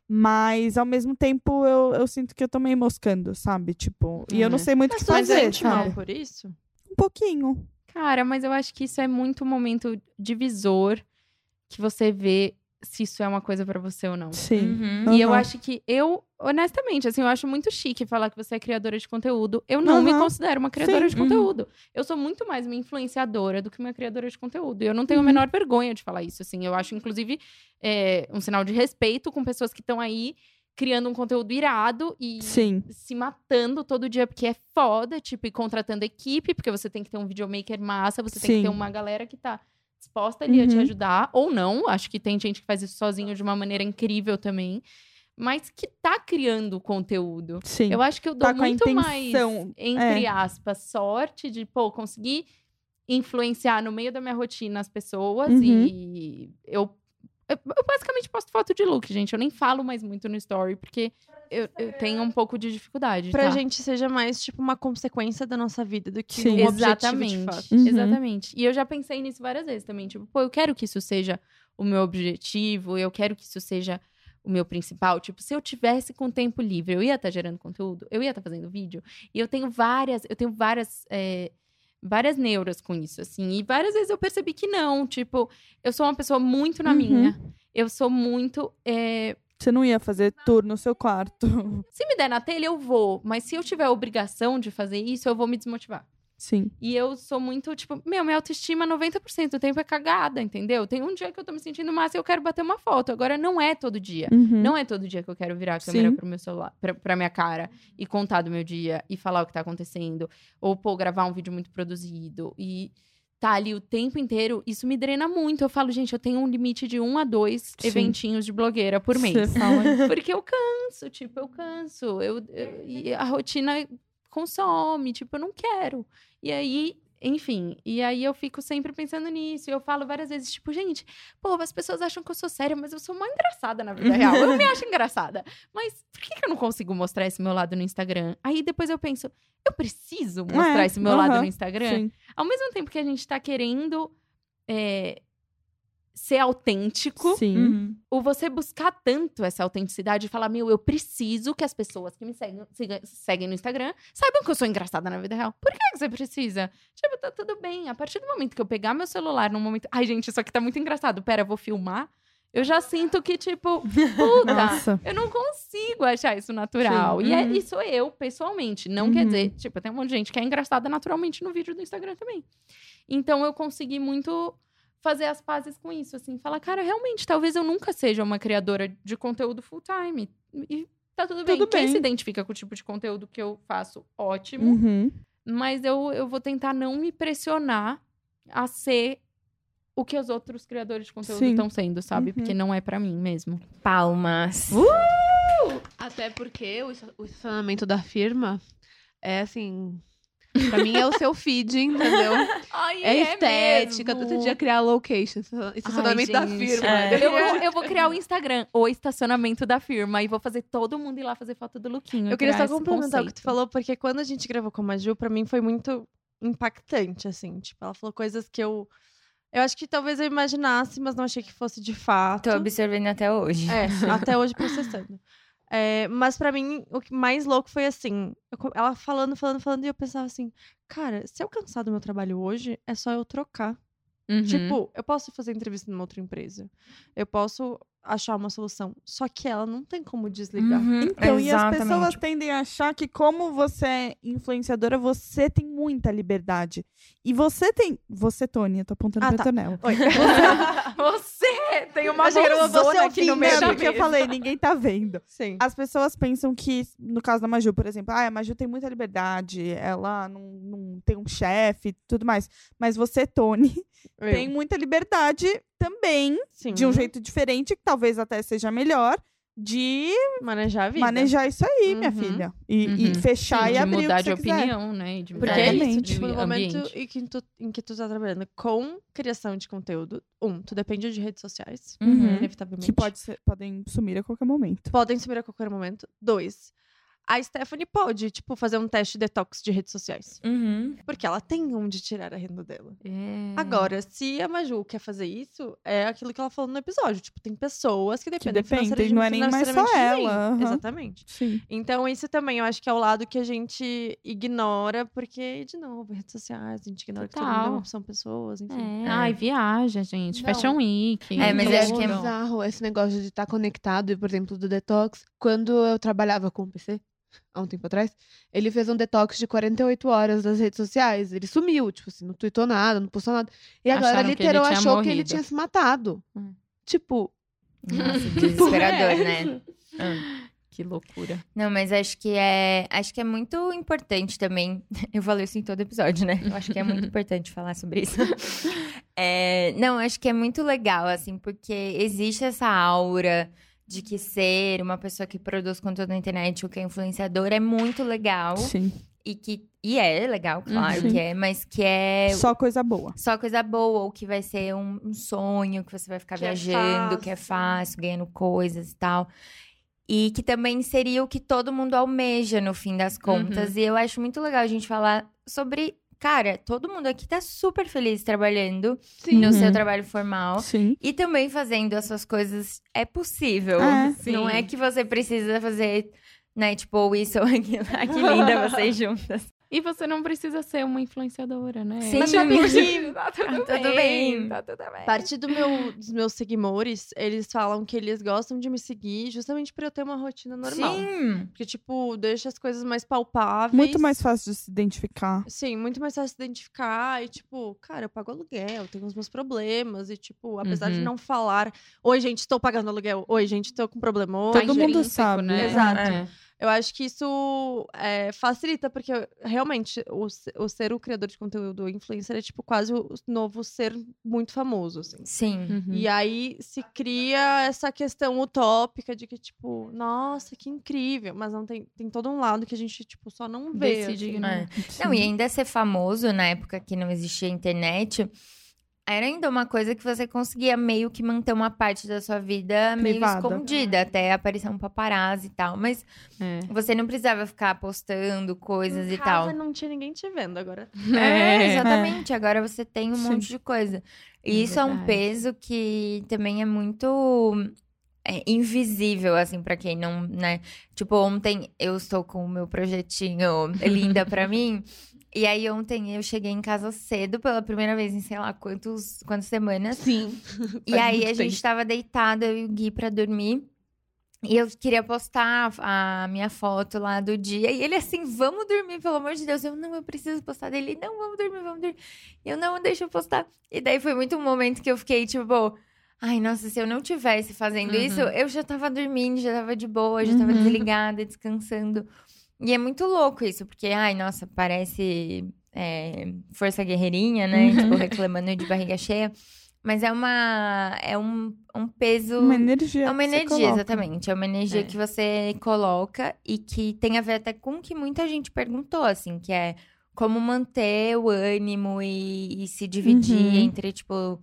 Mas, ao mesmo tempo, eu, eu sinto que eu tô meio moscando, sabe? Tipo, e eu não Uhum. sei muito o que tu fazer, sente mal sabe? por isso? Um pouquinho. Cara, mas eu acho que isso é muito um momento divisor que você vê se isso é uma coisa pra você ou não. Sim. Uhum. E eu Uhum. acho que eu, honestamente, assim, eu acho muito chique falar que você é criadora de conteúdo. Eu não me Uhum. considero uma criadora Sim. de conteúdo. Eu sou muito mais uma influenciadora do que uma criadora de conteúdo. E eu não tenho a menor vergonha de falar isso, assim. Eu acho, inclusive, é, um sinal de respeito com pessoas que estão aí criando um conteúdo irado e Sim. se matando todo dia porque é foda, tipo, e contratando equipe, porque você tem que ter um videomaker massa, você tem que ter Sim. uma galera que tá disposta ali a te Uhum. ajudar, ou não. Acho que tem gente que faz isso sozinho de uma maneira incrível também. mas que tá criando conteúdo. Sim. Eu acho que eu dou Tá com a muito mais, entre é. aspas, sorte de, pô, conseguir influenciar no meio da minha rotina as pessoas Uhum. e eu, eu, eu basicamente posto foto de look, gente. Eu nem falo mais muito no story, porque eu, eu tenho um pouco de dificuldade. Pra tá? gente seja mais, tipo, uma consequência da nossa vida do que Sim. um objetivo de Exatamente. fato. Uhum. Exatamente. E eu já pensei nisso várias vezes também. Tipo, pô, eu quero que isso seja o meu objetivo, eu quero que isso seja o meu principal. Tipo, se eu tivesse com tempo livre, eu ia estar gerando conteúdo, eu ia estar fazendo vídeo. E eu tenho várias, eu tenho várias. é, Várias neuras com isso, assim. E várias vezes eu percebi que não. Tipo, eu sou uma pessoa muito na Uhum. minha. Eu sou muito. é, Você não ia fazer tour no seu quarto. Se me der na telha, eu vou. Mas se eu tiver a obrigação de fazer isso, eu vou me desmotivar. Sim. E eu sou muito, tipo, meu, minha autoestima 90% do tempo é cagada, entendeu? Tem um dia que eu tô me sentindo massa e eu quero bater uma foto. Agora não é todo dia. Uhum. Não é todo dia que eu quero virar a câmera Sim. pro meu celular, pra, pra minha cara e contar do meu dia e falar o que tá acontecendo. Ou, pô, gravar um vídeo muito produzido e tá ali o tempo inteiro. Isso me drena muito. Eu falo, gente, eu tenho um limite de um a dois Sim. eventinhos de blogueira por mês. *laughs* Porque eu canso, tipo, eu canso. Eu, eu- e a rotina consome, tipo, eu não quero. E aí, enfim, e aí eu fico sempre pensando nisso. E eu falo várias vezes, tipo, gente, pô, as pessoas acham que eu sou séria, mas eu sou uma engraçada na vida real. Eu me *laughs* acho engraçada. Mas por que, que eu não consigo mostrar esse meu lado no Instagram? Aí depois eu penso, eu preciso mostrar É, esse meu lado aham, no Instagram? Sim. Ao mesmo tempo que a gente tá querendo é, ser autêntico Sim. Uhum. ou você buscar tanto essa autenticidade e falar, meu, eu preciso que as pessoas que me seguem, siga- seguem no Instagram saibam que eu sou engraçada na vida real. Por que você precisa? Tipo, tá tudo bem. A partir do momento que eu pegar meu celular num momento. Ai, gente, isso aqui tá muito engraçado. Pera, eu vou filmar. Eu já sinto que, tipo, *laughs* puta, Nossa. eu não consigo achar isso natural. E é, Uhum. isso eu, pessoalmente. Não quer Uhum. dizer, tipo, tem um monte de gente que é engraçada naturalmente no vídeo do Instagram também. Então eu consegui muito fazer as pazes com isso, assim, falar, cara, realmente, talvez eu nunca seja uma criadora de conteúdo full time. E tá tudo bem. Tudo Quem bem. se identifica com o tipo de conteúdo que eu faço, ótimo. Uhum. Mas eu, eu vou tentar não me pressionar a ser o que os outros criadores de conteúdo estão sendo, sabe? Uhum. Porque não é pra mim mesmo. Palmas. Até porque o estacionamento da firma é assim. Pra mim é o seu feed, entendeu? *laughs* Ai, É, estética. Todo dia criar location. Estacionamento da gente. firma. É. Eu vou, *laughs* eu vou criar o Instagram, o estacionamento da firma, e vou fazer todo mundo ir lá fazer foto do Luquinho. Eu queria só complementar o que tu falou, porque quando a gente gravou com a Maju, pra mim foi muito impactante, assim. Tipo, ela falou coisas que eu. Eu acho que talvez eu imaginasse, mas não achei que fosse de fato. Tô observando até hoje. É, *laughs* até hoje processando. É, mas pra mim, o que mais louco foi assim: eu ela falando, falando, falando, e eu pensava assim, cara, se eu cansar do meu trabalho hoje, é só eu trocar. Uhum. Tipo, eu posso fazer entrevista numa outra empresa. Eu posso achar uma solução. Só que ela não tem como desligar. Uhum, Então, e as exatamente. pessoas tendem a achar que, como você é influenciadora, você tem muita liberdade. E você tem. Você, Tony, eu tô apontando Ah, pra tá. Tonel. Oi. *laughs* Você tem uma que você aqui no meio É porque eu falei, ninguém tá vendo. Sim. As pessoas pensam que, no caso da Maju, por exemplo, ah, a Maju tem muita liberdade, ela não, não tem um chefe tudo mais. Mas você, Tony, Eu. tem muita liberdade também, Sim. de um jeito diferente, que talvez até seja melhor, de Manejar a vida. manejar isso aí, minha Uhum. filha. E, e Uhum. fechar Sim, e de abrir mudar o que de você quiser. opinião, né? E de Porque mudar é isso, de tipo, no momento em que, tu, em que tu tá trabalhando com criação de conteúdo, um, tu depende de redes sociais, Uhum. inevitavelmente. Que pode ser- podem sumir a qualquer momento. Podem subir a qualquer momento. Dois, a Stephanie pode, tipo, fazer um teste detox de redes sociais. Uhum. Porque ela tem onde tirar a renda dela. É. Agora, se a Maju quer fazer isso, é aquilo que ela falou no episódio. Tipo, tem pessoas que Que dependem dependem, financeiramente- não é nem mais só de ela. aham. Exatamente. Sim. Então, isso também eu acho que é o lado que a gente ignora, porque, de novo, redes sociais, a gente ignora que todo Total. mundo são pessoas, enfim. É. Ai, viaja, gente. Não. Fashion Week. É, mas eu acho que é bizarro esse negócio de estar conectado, e, por exemplo, do detox. Quando eu trabalhava com o PC, há um tempo atrás, ele fez um detox de 48 horas das redes sociais. Ele sumiu, tipo assim, não tweetou nada, não postou nada. E agora, Acharam literal, tinha achou que ele morrido. tinha se matado. Hum. Tipo, Nossa, é *laughs* desesperador, né? Ah. Que loucura. Não, mas acho que é, acho que é muito importante também. *laughs* Eu falo isso em todo episódio, né? Eu acho que é muito *laughs* importante falar sobre isso. É, não, acho que é muito legal, assim, porque existe essa aura de que ser uma pessoa que produz conteúdo na internet ou que é influenciador é muito legal. Sim. E que. E é legal, claro Uhum. que é, mas que é Só coisa boa. só coisa boa, ou que vai ser um, um sonho, que você vai ficar Que é viajando, que é fácil. fácil, ganhando coisas e tal. E que também seria o que todo mundo almeja no fim das contas. E eu acho muito legal a gente falar sobre. Cara, todo mundo aqui tá super feliz trabalhando no Uhum. seu trabalho formal. Sim. E também fazendo as suas coisas é possível. É. Não é que você precisa fazer, né, tipo, isso ou aquilo. *laughs* Ah, que linda vocês juntas. E você não precisa ser uma influenciadora, né? Sim. Mas sabe que Tá tudo, Tá *laughs* tudo bem. Tá tudo bem. parte do meu, dos meus seguidores, eles falam que eles gostam de me seguir justamente pra eu ter uma rotina normal. Sim. Porque, tipo, deixa as coisas mais palpáveis. Muito mais fácil de se identificar. Sim, muito mais fácil de identificar. E, tipo, cara, eu pago aluguel, tenho os meus problemas. E, tipo, apesar de Uhum. não falar, oi, gente, estou pagando aluguel. Oi, gente, estou com problema. Oi, Todo mundo sabe. né? Exato. É. Eu acho que isso é, facilita, porque realmente o, o ser o criador de conteúdo o influencer é tipo quase o novo ser muito famoso, assim. Sim. Uhum. E aí se cria essa questão utópica de que, tipo, nossa, que incrível. Mas não tem, tem todo um lado que a gente, tipo, só não vê. Decide assim. ignorar. É. Não, e ainda ser famoso na época que não existia internet, era ainda uma coisa que você conseguia meio que manter uma parte da sua vida meio Privada. escondida, até aparecer um paparazzi e tal. Mas É. você não precisava ficar postando coisas Em e casa tal. não tinha ninguém te vendo agora. *laughs* É, exatamente. Agora você tem um Sim. monte de coisa. E É isso é um verdade. peso que também é muito é, invisível, assim, pra quem não, né? Tipo, ontem eu estou com o meu projetinho *laughs* Linda pra mim. E aí ontem eu cheguei em casa cedo pela primeira vez em sei lá quantos, quantas semanas. Sim. *laughs* E aí a gente tempo. tava deitada, eu e o Gui, pra dormir. E eu queria postar a minha foto lá do dia. E ele assim, vamos dormir, pelo amor de Deus. Eu, não, eu preciso postar dele. Não, vamos dormir, vamos dormir. Eu, não, deixa eu postar. E daí foi muito um momento que eu fiquei, tipo... Ai, nossa, se eu não tivesse fazendo Uhum. isso, eu já tava dormindo, já tava de boa, já tava Uhum. desligada, descansando. E é muito louco isso, porque, ai, nossa, parece é, força guerreirinha, né? Tipo, *laughs* reclamando de barriga cheia. Mas é uma. É um, um peso. Uma energia. É uma energia, exatamente. É uma energia É. que você coloca e que tem a ver até com o que muita gente perguntou, assim, que é como manter o ânimo e, e se dividir Uhum. entre, tipo,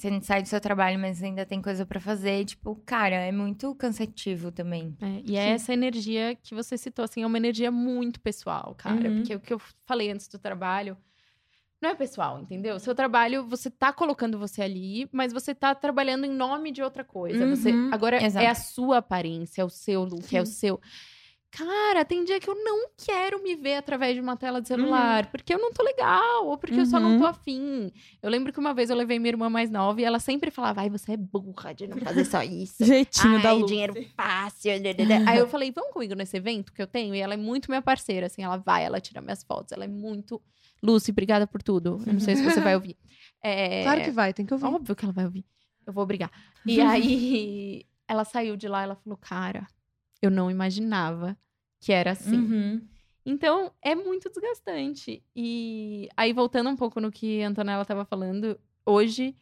você sai do seu trabalho, mas ainda tem coisa pra fazer. Tipo, cara, é muito cansativo também. É, e é essa energia que você citou, assim, é uma energia muito pessoal, cara. Uhum. Porque o que eu falei antes do trabalho não é pessoal, entendeu? Seu trabalho, você tá colocando você ali, mas você tá trabalhando em nome de outra coisa. Você Uhum, Agora exato. é a sua aparência, é o seu look, é o seu. Cara, tem dia que eu não quero me ver através de uma tela de celular, porque eu não tô legal, ou porque eu só não Uhum. tô afim. Eu lembro que uma vez eu levei minha irmã mais nova e ela sempre falava: Ai, você é burra de não fazer só isso. Jeitinho da Ai, Lu. dinheiro fácil. dadadá. Aí eu falei, vamos comigo nesse evento que eu tenho? E ela é muito minha parceira, assim, ela vai, ela tira minhas fotos, ela é muito. Lucy, obrigada por tudo. Eu não sei se você vai ouvir. *laughs* É, Claro que vai, tem que ouvir. Óbvio que ela vai ouvir. Eu vou obrigar. E *laughs* aí, ela saiu de lá, ela falou, cara, eu não imaginava que era assim. Uhum. Então, é muito desgastante. E aí, voltando um pouco no que a Antonella estava falando, hoje,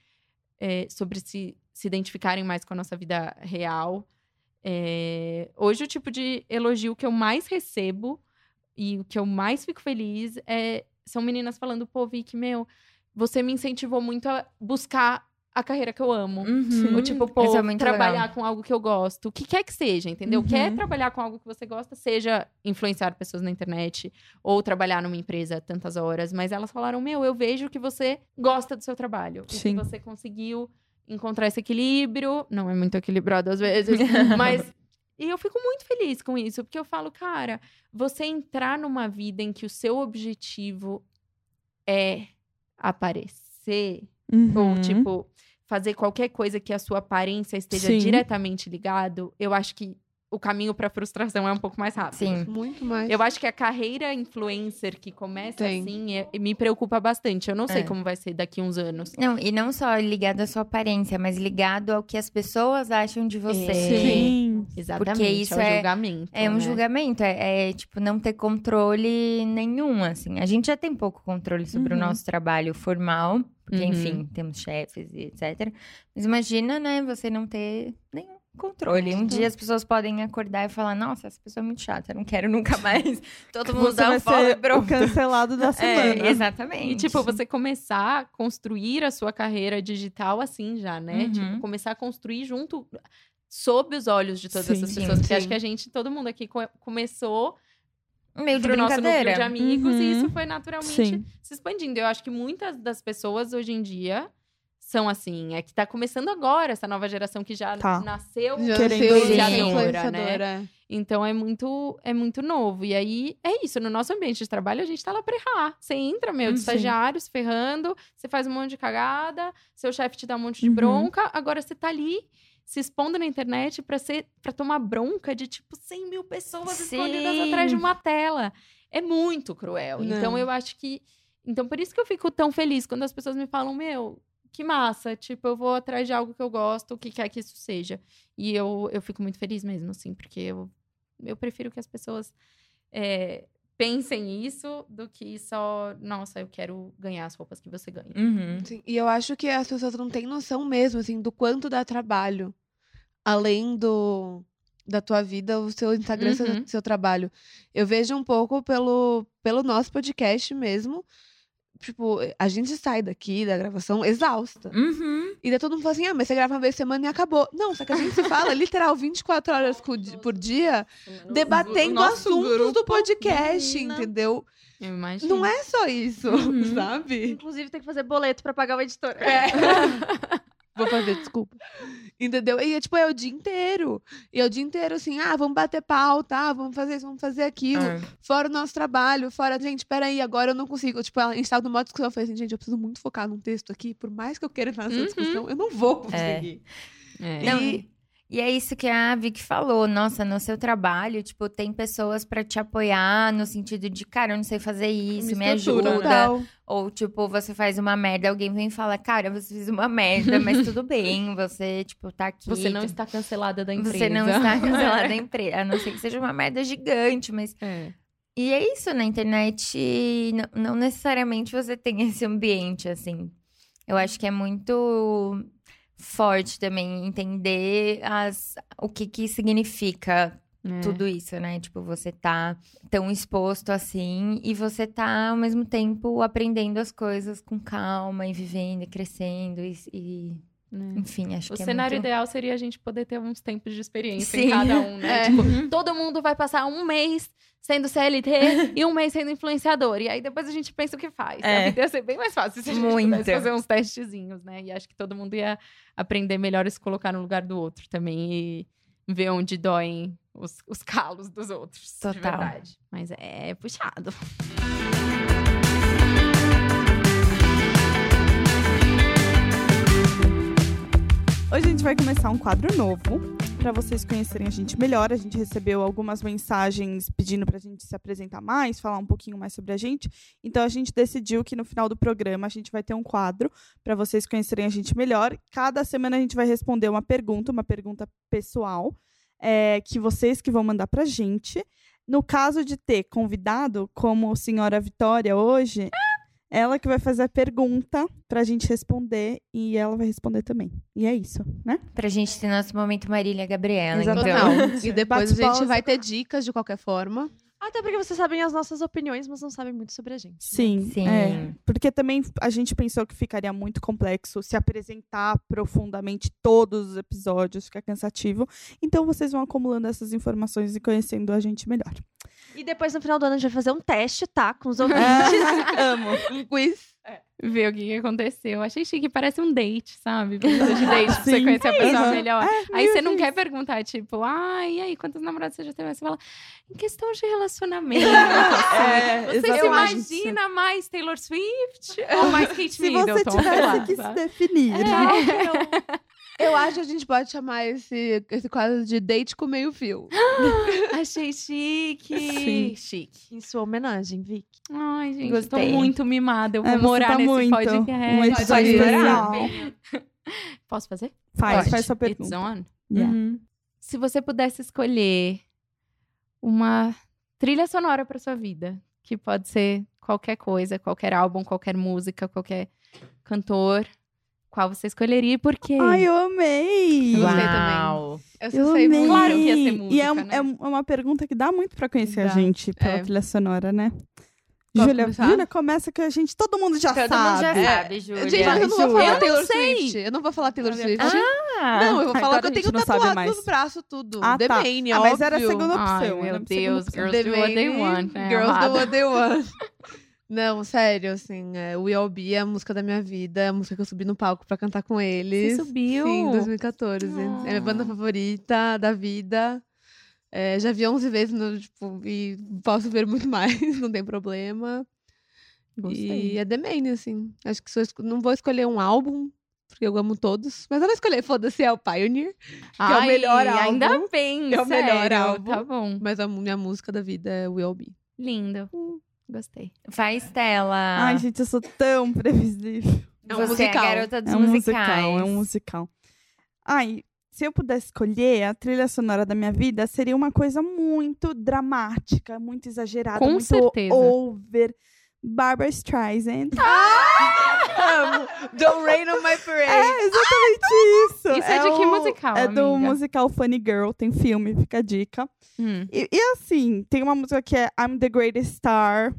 é, sobre se, se identificarem mais com a nossa vida real, é, hoje o tipo de elogio que eu mais recebo e o que eu mais fico feliz é, são meninas falando, pô, Vicky, meu, você me incentivou muito a buscar a carreira que eu amo. Uhum. Ou tipo, pô, é trabalhar legal. com algo que eu gosto. O que quer que seja, entendeu? Uhum. Quer trabalhar com algo que você gosta, seja influenciar pessoas na internet ou trabalhar numa empresa tantas horas. Mas elas falaram, meu, eu vejo que você gosta do seu trabalho. E Sim. que você conseguiu encontrar esse equilíbrio. Não é muito equilibrado às vezes, *laughs* mas... E eu fico muito feliz com isso, porque eu falo, cara, você entrar numa vida em que o seu objetivo é aparecer ou, Uhum. tipo, fazer qualquer coisa que a sua aparência esteja Sim. diretamente ligado, eu acho que o caminho pra frustração é um pouco mais rápido. Sim. Muito mais. Eu acho que a carreira influencer que começa Tem. assim é- me preocupa bastante. Eu não sei É. como vai ser daqui uns anos. Não, e não só ligado à sua aparência, mas ligado ao que as pessoas acham de você. Sim. Exatamente. isso é o é- julgamento. É um né? julgamento, é, é, tipo não ter controle nenhum, assim. A gente já tem pouco controle sobre Uhum. o nosso trabalho formal, porque, Uhum. enfim, temos chefes e etc. Mas imagina, né, você não ter nenhum controle. Um dia as pessoas podem acordar e falar: Nossa, essa pessoa é muito chata, eu não quero nunca mais. *laughs* Todo mundo Você dá vai um follow e cancelado da *laughs* semana. É, exatamente. E, tipo, você começar a construir a sua carreira digital assim já, né? Uhum. Tipo, começar a construir junto, sob os olhos de todas Sim, essas sim, pessoas. Porque sim. acho que a gente, todo mundo aqui co- começou meio de pro nosso núcleo de amigos e Uhum. isso foi naturalmente Sim. se expandindo. Eu acho que muitas das pessoas hoje em dia são assim. É que tá começando agora essa nova geração que já Tá. nasceu Já Querendo ser influenciadora, né? Então é muito, é muito novo. E aí é isso. No nosso ambiente de trabalho, a gente tá lá pra errar. Você entra, meu, de Sim. estagiário, se ferrando, você faz um monte de cagada, seu chefe te dá um monte de Uhum. bronca, agora você tá ali. Se expondo na internet pra, ser, pra tomar bronca de tipo 100 mil pessoas Sim. escondidas atrás de uma tela. É muito cruel. Então Não. eu acho que. Então por isso que eu fico tão feliz quando as pessoas me falam, meu, que massa. Tipo, eu vou atrás de algo que eu gosto, o que quer que isso seja. E eu, eu fico muito feliz mesmo, assim, porque eu, eu prefiro que as pessoas é, pensem isso do que só, nossa, eu quero ganhar as roupas que você ganha. Uhum. Sim, E eu acho que as pessoas não têm noção mesmo, assim, do quanto dá trabalho. Além do da tua vida, o seu Instagram, seu, Uhum. seu trabalho. Eu vejo um pouco pelo, pelo nosso podcast mesmo. Tipo, a gente sai daqui da gravação exausta. Uhum. E daí todo mundo fala assim: ah, mas você grava uma vez por semana e acabou. Não, só que a gente se fala *laughs* literal 24 horas por dia debatendo assuntos do podcast, menina. entendeu? Eu imagino. Não é só isso, Uhum. *laughs* sabe? Inclusive, tem que fazer boleto pra pagar o editor. *laughs* Vou fazer, desculpa. Entendeu? E é tipo, é o dia inteiro. E é o dia inteiro assim, ah, vamos bater pauta, ah, vamos fazer isso, vamos fazer aquilo. Ah. Fora o nosso trabalho, fora, gente, peraí, agora eu não consigo. Tipo, a gente tava numa discussão, eu falei assim, gente, eu preciso muito focar num texto aqui, por mais que eu queira entrar nessa Uhum. discussão, eu não vou conseguir. É. Não, E- E é isso que a Vicky falou. Nossa, no seu trabalho, tipo, tem pessoas pra te apoiar no sentido de, cara, eu não sei fazer isso, me, estrutura, ajuda. né? Total. Ou, tipo, você faz uma merda, alguém vem e fala, cara, você fez uma merda, mas *laughs* tudo bem, você, tipo, tá aqui. Você não tá- está cancelada da empresa. Você não está cancelada *laughs* da empresa. A não ser que seja uma merda gigante, mas. É. E é isso, na internet, não, não necessariamente você tem esse ambiente, assim. Eu acho que é muito forte também entender as, o que que significa É. tudo isso, né? Tipo, você tá tão exposto assim e você tá ao mesmo tempo aprendendo as coisas com calma e vivendo e crescendo e, e- É. enfim, acho O que cenário é muito... ideal seria a gente poder ter uns tempos de experiência Sim. em cada um, né? *laughs* É. Tipo, Uhum. todo mundo vai passar um mês sendo CLT e um mês sendo influenciador. E aí depois a gente pensa o que faz. É. A vida ia ser bem mais fácil se a gente Muito. pudesse fazer uns testezinhos, né? E acho que todo mundo ia aprender melhor a se colocar no lugar do outro também e ver onde doem os, os calos dos outros. De Total. verdade. Mas é puxado. Hoje a gente vai começar um quadro novo para vocês conhecerem a gente melhor. A gente recebeu algumas mensagens pedindo para a gente se apresentar mais, falar um pouquinho mais sobre a gente. Então a gente decidiu que no final do programa a gente vai ter um quadro para vocês conhecerem a gente melhor. Cada semana a gente vai responder uma pergunta, uma pergunta pessoal, é, que vocês que vão mandar para a gente. No caso de ter convidado, como senhora Vitória hoje, ela que vai fazer a pergunta pra gente responder e ela vai responder também. E é isso, né? Pra gente ter nosso momento Marília Gabriela, Exatamente. então. E depois a gente vai ter dicas de qualquer forma. Até porque vocês sabem as nossas opiniões, mas não sabem muito sobre a gente. né? Sim. Sim. é. porque também a gente pensou que ficaria muito complexo se apresentar profundamente todos os episódios, fica cansativo. Então vocês vão acumulando essas informações e conhecendo a gente melhor. E depois, no final do ano, a gente vai fazer um teste, tá? Com os *laughs* ouvintes. Amo. Um quiz. Ver o que, que aconteceu. Achei chique, parece um date, sabe? Pergunta de date, pra você conhecer a pessoa Uhum. melhor. É, Aí você não isso. quer perguntar, tipo, ah, e aí, quantos namorados você já teve? Você fala, em questão de relacionamento. *laughs* assim, É, você se imagina mais Taylor Swift ou mais *laughs* Kate Se você Middleton? Sei tivesse lá, que se sabe? definir. Eu acho que a gente pode chamar esse, esse quadro de date com meio fio. *gasps* Achei chique. Sim. Chique. Em sua homenagem, Vic. Ai, gente, Gostei. tô muito mimada. Eu vou É, morar tá nesse muito. podcast. Um episódio Pode especial. Posso fazer? Faz, Pode. faz sua It's pergunta. on. Yeah. Uhum. Se você pudesse escolher uma trilha sonora para sua vida, que pode ser qualquer coisa, qualquer álbum, qualquer música, qualquer cantor, qual você escolheria e por quê? Ai, eu amei! Eu gostei também. Uau. Eu só Eu sei amei. muito. Claro que ia ser E é, música, um- né? é um- é uma pergunta que dá muito pra conhecer a Dá. gente pela É. trilha sonora, né? Júlia? Júlia, começa que a gente, todo mundo já Todo sabe. mundo já É. sabe, Júlia. Gente, eu não vou Júlia. falar Eu Taylor sei. Swift. Eu não vou falar Taylor Swift. Ah, não, eu vou falar que a eu tenho tatuado no braço tudo. Ah, The tá. Main, Ah, mas era a segunda opção. Ai, meu a Deus, opção. girls The do what they want. Girls do what they want. Não, sério, assim, é, All Be é a música da minha vida, é a música que eu subi no palco pra cantar com eles. Você subiu? Sim, 2014. É minha banda favorita da vida. É, já vi 11 vezes, no, tipo, e posso ver muito *laughs* mais, não tem problema. Gostei. E é The Main, assim. Acho que eu não vou escolher um álbum, porque eu amo todos, mas eu vou escolher, foda-se, é o Pioneer, que é o melhor álbum. Ainda bem, É o melhor sério. álbum. Tá bom. Mas a minha música da vida é We All Be. Lindo. Gostei. vai, Estela. Ai, gente, eu sou tão *laughs* previsível. É um Você musical. é a garota dos É um musicais. musical, é um musical. Ai, se eu pudesse escolher, a trilha sonora da minha vida seria uma coisa muito dramática, muito exagerada, Com muito certeza. over. Barbara Streisand. Amo. Don't Rain on My Parade. É exatamente isso. Isso é de que musical, É do amiga? musical Funny Girl, tem filme, fica a dica. Hum. E, e assim, tem uma música que é I'm the Greatest Star.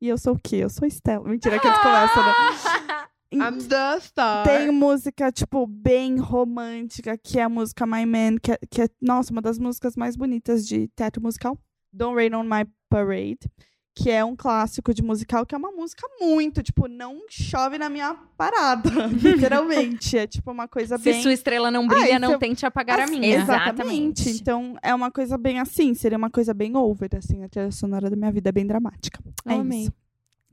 E eu sou o quê? Eu sou Estela. Mentira, que eles começam, né? *laughs* I'm the star. Tem música, tipo, bem romântica, que é a música My Man, que é, que é, nossa, uma das músicas mais bonitas de teatro musical. Don't Rain on My Parade, que é um clássico de musical, que é uma música muito, tipo, não chove na minha parada, *laughs* literalmente. É tipo uma coisa Se bem... sua estrela não brilha, Ah, não então- tente apagar a Assim, minha. Exatamente. Exatamente. Então, é uma coisa bem assim, seria uma coisa bem over, assim, a trilha sonora da minha vida é bem dramática. É Eu amei. isso.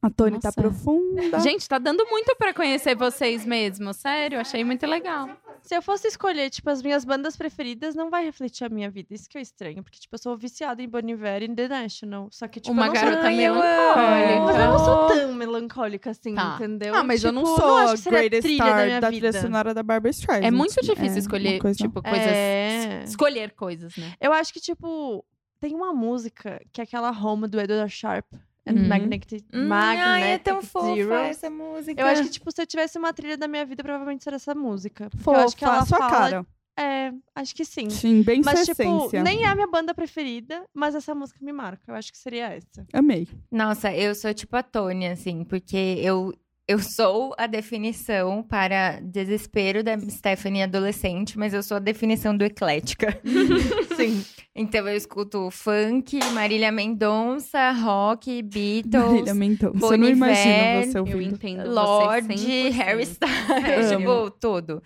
A Tony tá Nossa. profunda. Gente, tá dando muito pra conhecer vocês mesmo. Sério, achei muito legal. Se eu fosse escolher, tipo, as minhas bandas preferidas, não vai refletir a minha vida. Isso que é estranho. Porque, tipo, eu sou viciada em Bon Iver e The National. Só que, tipo, Uma eu não garota sou... Melancólica. Mas eu não sou tão melancólica assim, Tá. entendeu? Ah, mas eu não Tipo, sou acho a que seria greatest trilha star da minha da vida. trilha sonora da Barbara Streisand. É muito difícil É, escolher, coisa- tipo, coisas. É. Escolher coisas, né? Eu acho que, tipo, tem uma música que é aquela Home do Edward Sharp. And Uhum. Magnetic, Hum, Magnetic ai, é tão fofa Zero. essa música. Eu acho que, tipo, se eu tivesse uma trilha da minha vida, provavelmente seria essa música. Porque eu Fofa, acho que ela sua fala... cara. É, acho que sim. Sim, bem Mas, sua tipo, essência. nem é a minha banda preferida, mas essa música me marca. Eu acho que seria essa. Amei. Nossa, eu sou tipo a Tônia, assim, porque eu, eu sou a definição para desespero da Stephanie adolescente, mas eu sou a definição do eclética. *laughs* Sim. Então eu escuto funk, Marília Mendonça, rock, Beatles, Marília Mendonça. Bon Eu não imagino Iver, você Eu ouvindo. entendo Lorde, você 100%. Harry Styles, Amo. tipo, tudo.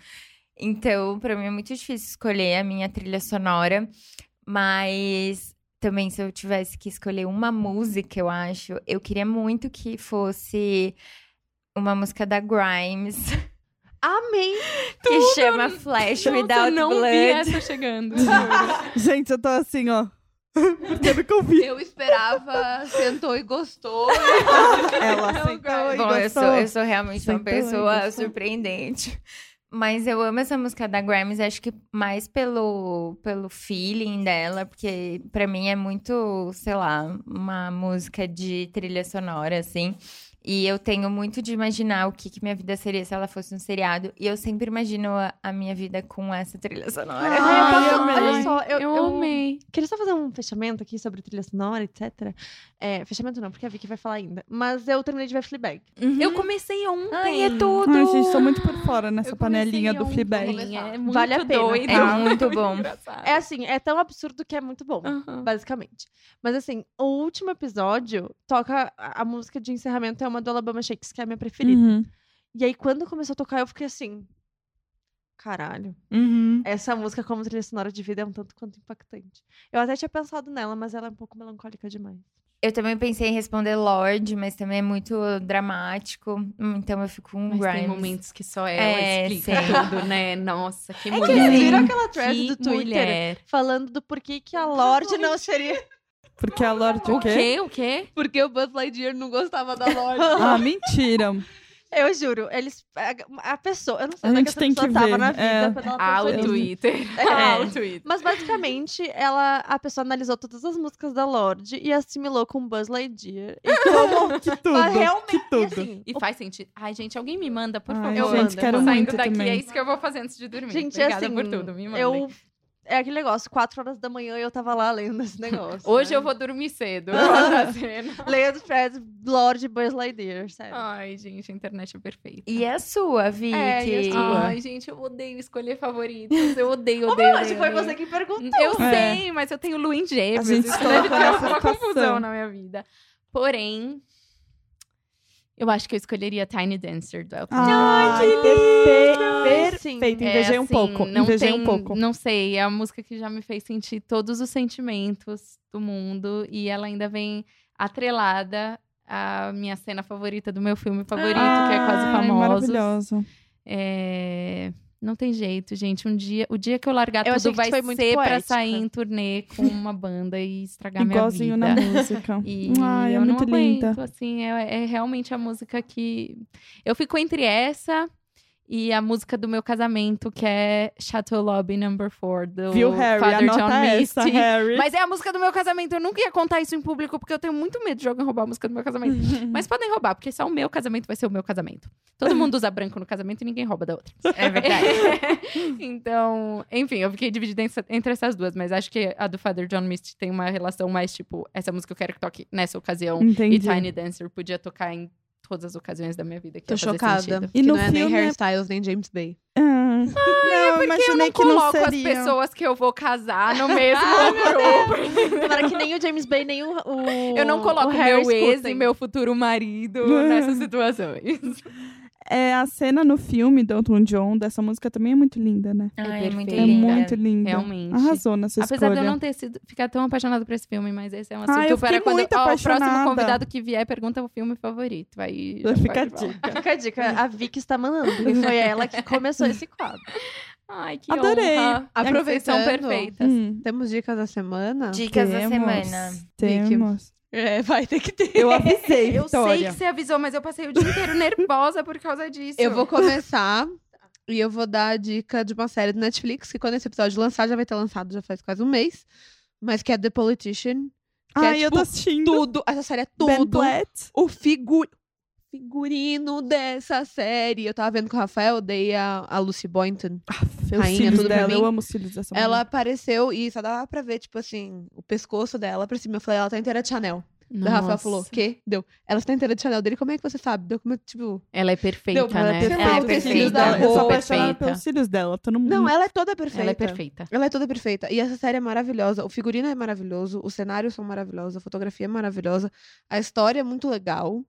Então, pra mim é muito difícil escolher a minha trilha sonora, mas também se eu tivesse que escolher uma música, eu acho, eu queria muito que fosse uma música da Grimes, Amei! *laughs* que chama Flash Nossa, Without eu não vi Blood. essa chegando. *laughs* Gente, eu tô assim, ó. *laughs* Porque eu nunca ouvi. Eu esperava, sentou e gostou. Ela sentou e Bom, eu sou, gostou. eu sou realmente uma Sentou e pessoa gostou. surpreendente. Mas eu amo essa música da Grimes, acho que mais pelo, pelo feeling dela, porque pra mim é muito, sei lá, uma música de trilha sonora, assim. E eu tenho muito de imaginar o que, que minha vida seria se ela fosse um seriado. E eu sempre imagino a, a minha vida com essa trilha sonora. Ai, eu amei. olha só, eu, Eu, eu amei. queria só fazer um fechamento aqui sobre trilha sonora, etc. É, fechamento não, porque a Vicky vai falar ainda. Mas eu terminei de ver Fleabag. Eu comecei ontem. Ai, é tudo! Ai, gente, tô muito por fora nessa panelinha do. Fleabag. É muito Vale a pena, doido. É muito bom. *laughs* É assim, é tão absurdo que é muito bom. Aham. Basicamente. Mas assim, o último episódio toca. A, a música de encerramento é uma do Alabama Shakes, que é a minha preferida. Uhum. E aí, quando começou a tocar, eu fiquei assim. Caralho. Uhum. Essa música, como trilha sonora de vida, é um tanto quanto impactante. Eu até tinha pensado nela, mas ela é um pouco melancólica demais. Eu também pensei em responder Lorde, mas também é muito dramático. Então eu fico com Mas Grimes. tem momentos que só ela É, explica sim. tudo, né? Nossa, que É que mulher. Sim. viram aquela thread Que do Twitter mulher. falando do porquê que a Lorde não seria. Porque a Lorde o O quê? O quê? Porque o Buzz Lightyear não gostava da Lorde. *laughs* Ah, mentira. Eu juro, eles. A, a pessoa. Eu não sei A é que gente essa tem que tava ver, na vida é. Ah, o. Twitter. É. *laughs* Ah, o Twitter. Mas basicamente, ela, a pessoa analisou todas as músicas da Lorde e assimilou com Buzz Lightyear. E *laughs* como Que tudo. Mas realmente, que tudo. assim, E faz sentido. Ai, gente, alguém me manda, por Ai, favor. Eu gente, mando, quero mando. Saindo muito daqui, também. é isso que eu vou fazer antes de dormir. Gente, Obrigada assim, por tudo, me mandem. eu é aquele negócio, quatro horas da manhã eu tava lá lendo esse *laughs* negócio. Hoje né? eu vou dormir cedo. *laughs* cena. Lendo Fred Lord Buzz Lightyear, sério. Ai, gente, a internet é perfeita. E a sua, Vicky? É, e a sua? Ai, gente, eu odeio escolher favoritos. Eu odeio, odeio, odeio. foi você que perguntou. Eu É. sei, mas eu tenho em gêmeos. A gente Isso deve criar nessa uma confusão na minha vida. Porém, eu acho que eu escolheria Tiny Dancer do Elton John. Ai, que perfeito. Sim. Perfeito, É, invejei um assim, pouco. Não Invejei tem, um pouco. Não sei, é a música que já me fez sentir todos os sentimentos do mundo. E ela ainda vem atrelada à minha cena favorita do meu filme favorito, que é Quase Famosos. Maravilhoso. É, Não tem jeito, gente. Um dia, o dia que eu largar Eu tudo vai tu foi muito ser pra poética. sair em turnê com uma banda e estragar minha Igualzinho vida. na música. *laughs* E Ai, é muito linda. aguento, assim, é, é realmente a música que... Eu fico entre essa e a música do meu casamento, que é Chateau Lobby Number 4, do Viu, Harry? Father Anota John essa, Misty. Harry. Mas é a música do meu casamento. Eu nunca ia contar isso em público, porque eu tenho muito medo de alguém roubar a música do meu casamento. *laughs* Mas podem roubar, porque só o meu casamento vai ser o meu casamento. Todo mundo usa branco no casamento e ninguém rouba da outra. É verdade. *laughs* então, enfim, eu fiquei dividida entre essas duas, mas acho que a do Father John Misty tem uma relação mais tipo, essa música eu quero que toque nessa ocasião. Entendi. E Tiny Dancer podia tocar em todas as ocasiões da minha vida. Que Tô chocada. Que E no não é nem filme- Harry Styles, nem James Bay. Ah. não, eu Porque eu não que não coloco as pessoas que eu vou casar no *laughs* mesmo grupo. Tomara que nem o James Bay, nem o. o Eu não coloco o Harry meu ex e meu futuro marido *laughs* nessas situações. É, a cena no filme do Elton John dessa música também é muito linda, né? Ai, é muito perfeita. É linda. muito linda. Realmente. Arrasou nessa Apesar escolha. de eu não ter sido ficar tão apaixonada por esse filme, mas esse é um Ah, assunto eu para quando muito ó, o próximo apaixonada. convidado que vier pergunta o filme favorito. Aí já Fica a dica. Fica a dica, a Vicky está mandando, porque foi ela que começou esse quadro. Ai, que Adorei. honra. Vocês são Aproveitando. perfeitas. Hum, Temos dicas da semana? Dicas da temos, semana. Temos. É, vai ter que ter. Eu avisei, Eu sei Vitória. que você avisou, mas eu passei o dia inteiro nervosa por causa disso. Eu vou começar e eu vou dar a dica de uma série do Netflix, que quando esse episódio lançar, já vai ter lançado, já faz quase um mês. Mas que é The Politician. Que Ai, é, eu tô tipo, assistindo. Tudo. Essa série é Ben tudo. Platt. O figu... figurino dessa série. Eu tava vendo com o Rafael, dei a, a Lucy Boynton. Aff, os Rainha, tudo dela. Eu amo os cílios dessa mulher. Ela apareceu e só dava pra ver, tipo assim, o pescoço dela pra cima. Eu falei, ela tá inteira de Chanel. O Rafael falou, quê? Deu. Ela tá inteira de Chanel dele, como é que você sabe? Deu como, tipo... Ela é perfeita, Deu, Ela né? é perfeita. Ela é perfeita. cílios dela. Eu sou Roupa apaixonada perfeita. pelos cílios dela. Tô no Não, ela é toda perfeita. Ela é perfeita. Ela é toda perfeita. E essa série é maravilhosa. O figurino é maravilhoso, os cenários são maravilhosos, a fotografia é maravilhosa, a história é muito legal,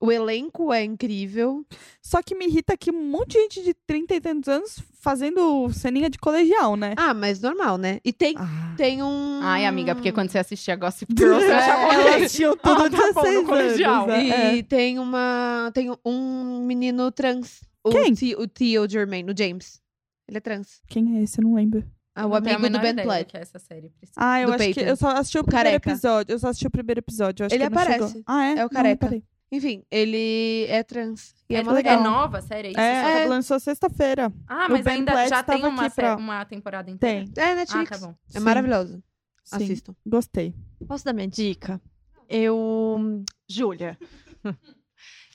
o elenco é incrível. Só que me irrita que um monte de gente de 30 e tantos anos fazendo ceninha de colegial, né? Ah, mas normal, né? E tem, Ah. tem um. Ai, amiga, porque quando você assistia Gossip *laughs* Girl, você É, achava ela ok. assistiu tudo Ah, tá bom, no 16 colegial. anos. é. E tem uma. Tem um menino trans. O Quem? Thi- O Theo Germain, o James. Ele é trans. Quem é esse? Eu não lembro. Ah, o Não amigo do Ben Platt. que é essa série. Ah, eu Do acho que Peyton. eu só assisti o O primeiro careca. episódio. Eu só assisti o primeiro episódio. eu acho Ele que não aparece. Ah, é? É o Não, careca. reparei. Enfim, ele é trans. E é, É, é legal. nova a série? É isso? É, É. lançou sexta-feira. Ah, mas Ben ainda Platt já tem uma, pra- uma temporada inteira. Tem. É Ah, Netflix. tá bom. É Sim. maravilhoso. Sim. Assistam. Gostei. Posso dar minha dica? Eu. Júlia. *laughs*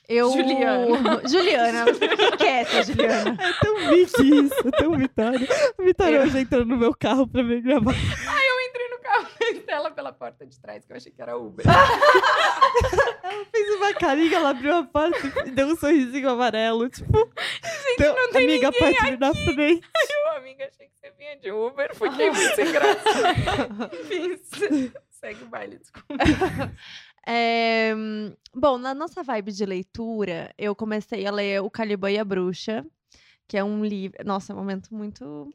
Eu... Juliana. *laughs* Juliana. Quieta, Juliana. É tão Vicky isso, é tão Vitória. A Vitória hoje entrou no meu carro pra vir gravar. *laughs* *laughs* Estela pela porta de trás, que eu achei que era Uber. Fez uma carinha, ela abriu a porta e deu um sorrisinho amarelo. Tipo, Gente, não tem amiga, pode vir na frente. *laughs* Eu, amiga, achei que você vinha de Uber. Fiquei muito sem graça. *laughs* Enfim, se- segue o baile, desculpa. É, bom, na nossa vibe de leitura, eu comecei a ler O Caliban e a Bruxa, que é um livro. Nossa, é um momento muito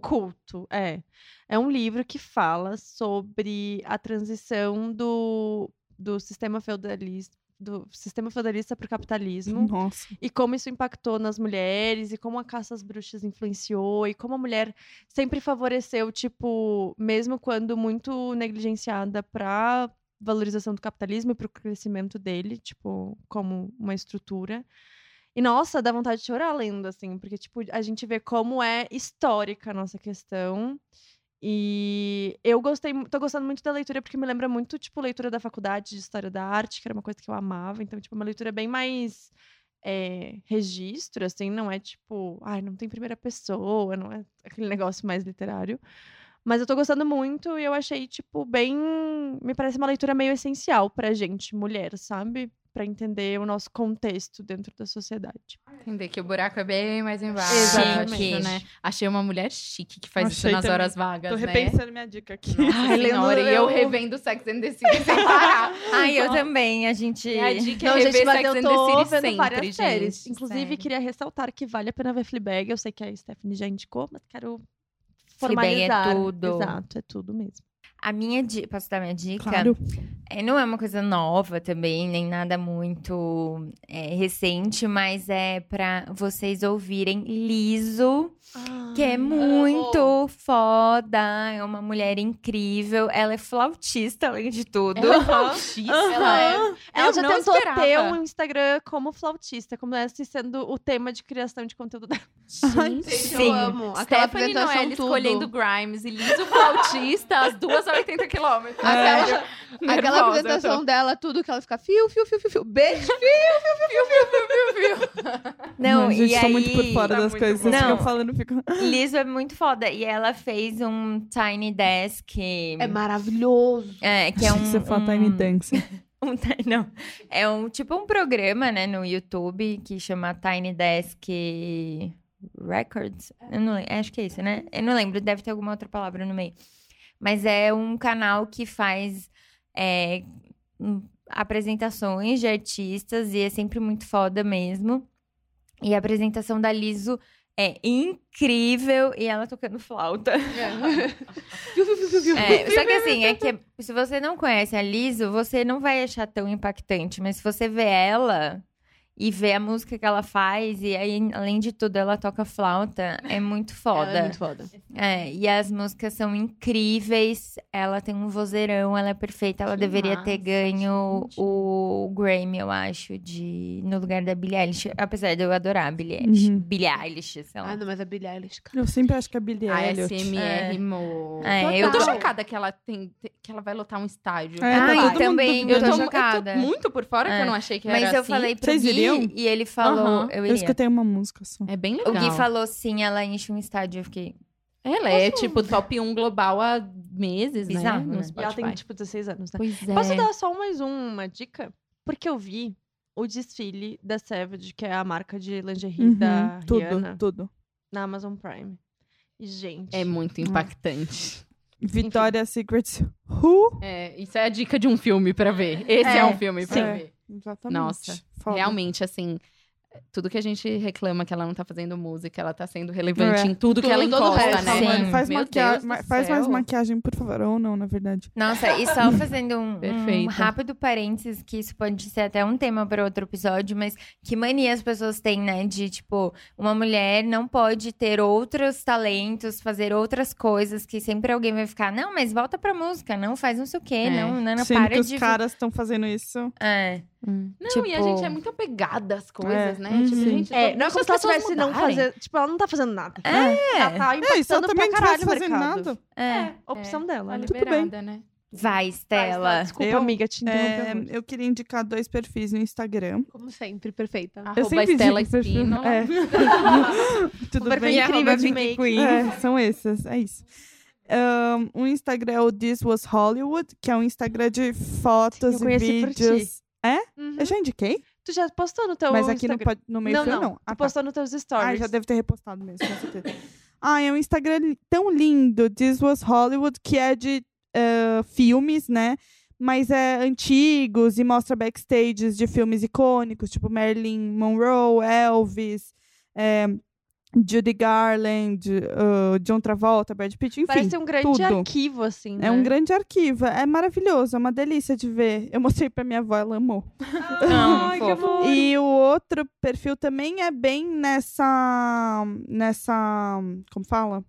culto. É. É um livro que fala sobre a transição do, do sistema feudalista. Do sistema feudalista para o capitalismo Nossa. e como isso impactou nas mulheres e como a caça às bruxas influenciou e como a mulher sempre favoreceu, tipo, mesmo quando muito negligenciada para valorização do capitalismo e para o crescimento dele, tipo, como uma estrutura. E nossa, dá vontade de chorar lendo assim, porque tipo, a gente vê como é histórica a nossa questão. E eu gostei, tô gostando muito da leitura porque me lembra muito, tipo, leitura da faculdade de História da Arte, que era uma coisa que eu amava. Então, tipo, uma leitura bem mais é, registro, assim, não é tipo, ai, não tem primeira pessoa, não é aquele negócio mais literário. Mas eu tô gostando muito e eu achei, tipo, bem. Me parece uma leitura meio essencial pra gente, mulher, sabe? Pra entender o nosso contexto dentro da sociedade. Entender que o buraco é bem mais embaixo, Exatamente. né? Achei uma mulher chique que faz Achei isso nas também. horas vagas, Tô né? repensando minha dica aqui. Ai, senhora, e eu revendo Sex and the City sem parar. *laughs* Ai, eu também. A gente. E a dica é Não, rever gente, mas Sex and the City sempre, gente. séries. Inclusive, Sério. queria ressaltar que vale a pena ver Fleabag. Eu sei que a Stephanie já indicou, mas quero Fleabag é formalizar. tudo. Exato, é tudo mesmo. A minha dica. Posso dar minha dica? Claro. É, não é uma coisa nova também, nem nada muito é, recente, mas é pra vocês ouvirem Liso, que é muito foda. É uma mulher incrível. Ela é flautista, além de tudo. Ela é flautista. Ela é. Ela Eu já não tentou esperava. ter um Instagram como flautista, como esse sendo o tema de criação de conteúdo dela. Gente, Sim. Eu amo. Aquela Stephanie apresentação Noel tudo. escolhendo Grimes e Liso flautista, as duas a 80 quilômetros. Aquela, aquela apresentação tô. dela, tudo que ela fica fio, fio, fio, fio, fio. Beijo, Não, Mano, gente, e tô aí. muito por fora Tá das coisas. Não. ficam falando, ficam... Liso é muito foda. E ela fez um Tiny Desk. É maravilhoso. É, que é um. você fala um- Tiny Dance. um não. É um tipo um programa, né, no YouTube que chama Tiny Desk Records. Eu não lembro, acho que é isso, né? Eu não lembro, deve ter alguma outra palavra no meio. Mas é um canal que faz é, hum, apresentações de artistas e é sempre muito foda mesmo. E a apresentação da Liso é incrível e ela tocando flauta. Fio. *laughs* É, só que assim, é que se você não conhece a Liso, você não vai achar tão impactante. Mas se você vê ela e vê a música que ela faz, e aí, além de tudo, ela toca flauta, é muito foda. *laughs* Ela é muito foda. É, e as músicas são incríveis. Ela tem um vozeirão, ela é perfeita. Ela Que deveria ter massa, ganho gente. o Grammy, eu acho, de no lugar da Billie Eilish. Apesar de eu adorar a Billie Eilish. Uhum. Billie Eilish, sei lá. Ah, não, mas a Billie Eilish, cara. Eu sempre acho que a Billie A Elliot. SMR, mo. É, eu tô chocada que ela tem que ela vai lotar um estádio. É, Ah, tá e todo mundo também eu, eu tô, eu tô chocada. muito por fora que É. eu não achei que Mas era eu assim. falei pro Vocês Gui iriam? e ele falou, Aham. eu Eu iria. escutei uma música só. É bem O legal. Gui falou sim, ela enche um estádio. Eu fiquei. Ela é tipo top 1 global há meses, Bizarro, né? né? No E ela Spotify. tem, tipo, 16 anos, né? Pois é. Posso dar só mais uma dica? Porque eu vi o desfile da Savage, que é a marca de lingerie da Uhum, tudo, Rihanna, tudo. na Amazon Prime. E, gente... É muito impactante. Victoria's Secret. Who? É, isso é a dica de um filme pra ver. Esse é, É, um filme pra sim. ver. Exatamente. Nossa, Foda. Realmente, assim, tudo que a gente reclama que ela não tá fazendo música, ela tá sendo relevante É. em tudo que Tudo, ela todo o encosta, né? Sim. Faz, Meu maquia- Deus do ma- faz mais maquiagem, por favor. Ou não, na verdade. Nossa, e só *laughs* fazendo um, um rápido parênteses, que isso pode ser até um tema para outro episódio, mas que mania as pessoas têm, né? De, tipo, uma mulher não pode ter outros talentos, fazer outras coisas, que sempre alguém vai ficar, não, mas volta pra música, não faz não sei o quê, É. não, Nana, Sendo para que os de... caras estão fazendo isso. É, Não, e a Tipo- gente é muito apegada às coisas, É. né? Uhum. Tipo, gente, É, não é como se ela tivesse não mudarem. fazer... Tipo, ela não tá fazendo nada. É. Ela tá É, e se ela impactando também pra não caralho o mercado. nada. é. Opção dela. Tá né? Tudo bem. liberada, né? Vai, Stella. Desculpa, Eu- amiga, te interrompi. É, eu queria indicar dois perfis no Instagram. Como sempre, perfeita. Eu *laughs* Arroba sempre Estela. Espínola. É. Tudo bem? Incrível de make. Queen. É, são esses, é isso. O Instagram é o This Was Hollywood, que é um Instagram de fotos Eu e conheci vídeos. Uhum. Eu já indiquei, Tu já postou no teu mas aqui no, Instagram? pod- no meio Não, não. não. Tu Ah, tá. postou nos teus stories. Ah, já deve ter repostado mesmo, com certeza. ah, é um Instagram tão lindo, This Was Hollywood, que é de eh, filmes, né? Mas é antigos e mostra backstages de filmes icônicos, tipo Marilyn Monroe, Elvis, eh, Judy Garland, uh, John Travolta, Brad Pitt, enfim. Parece um grande tudo. arquivo, assim, É um né? grande arquivo, é maravilhoso, é uma delícia de ver. Eu mostrei pra minha avó, ela amou. Ai, *laughs* que amor. E o outro perfil também é bem nessa. nessa. como fala?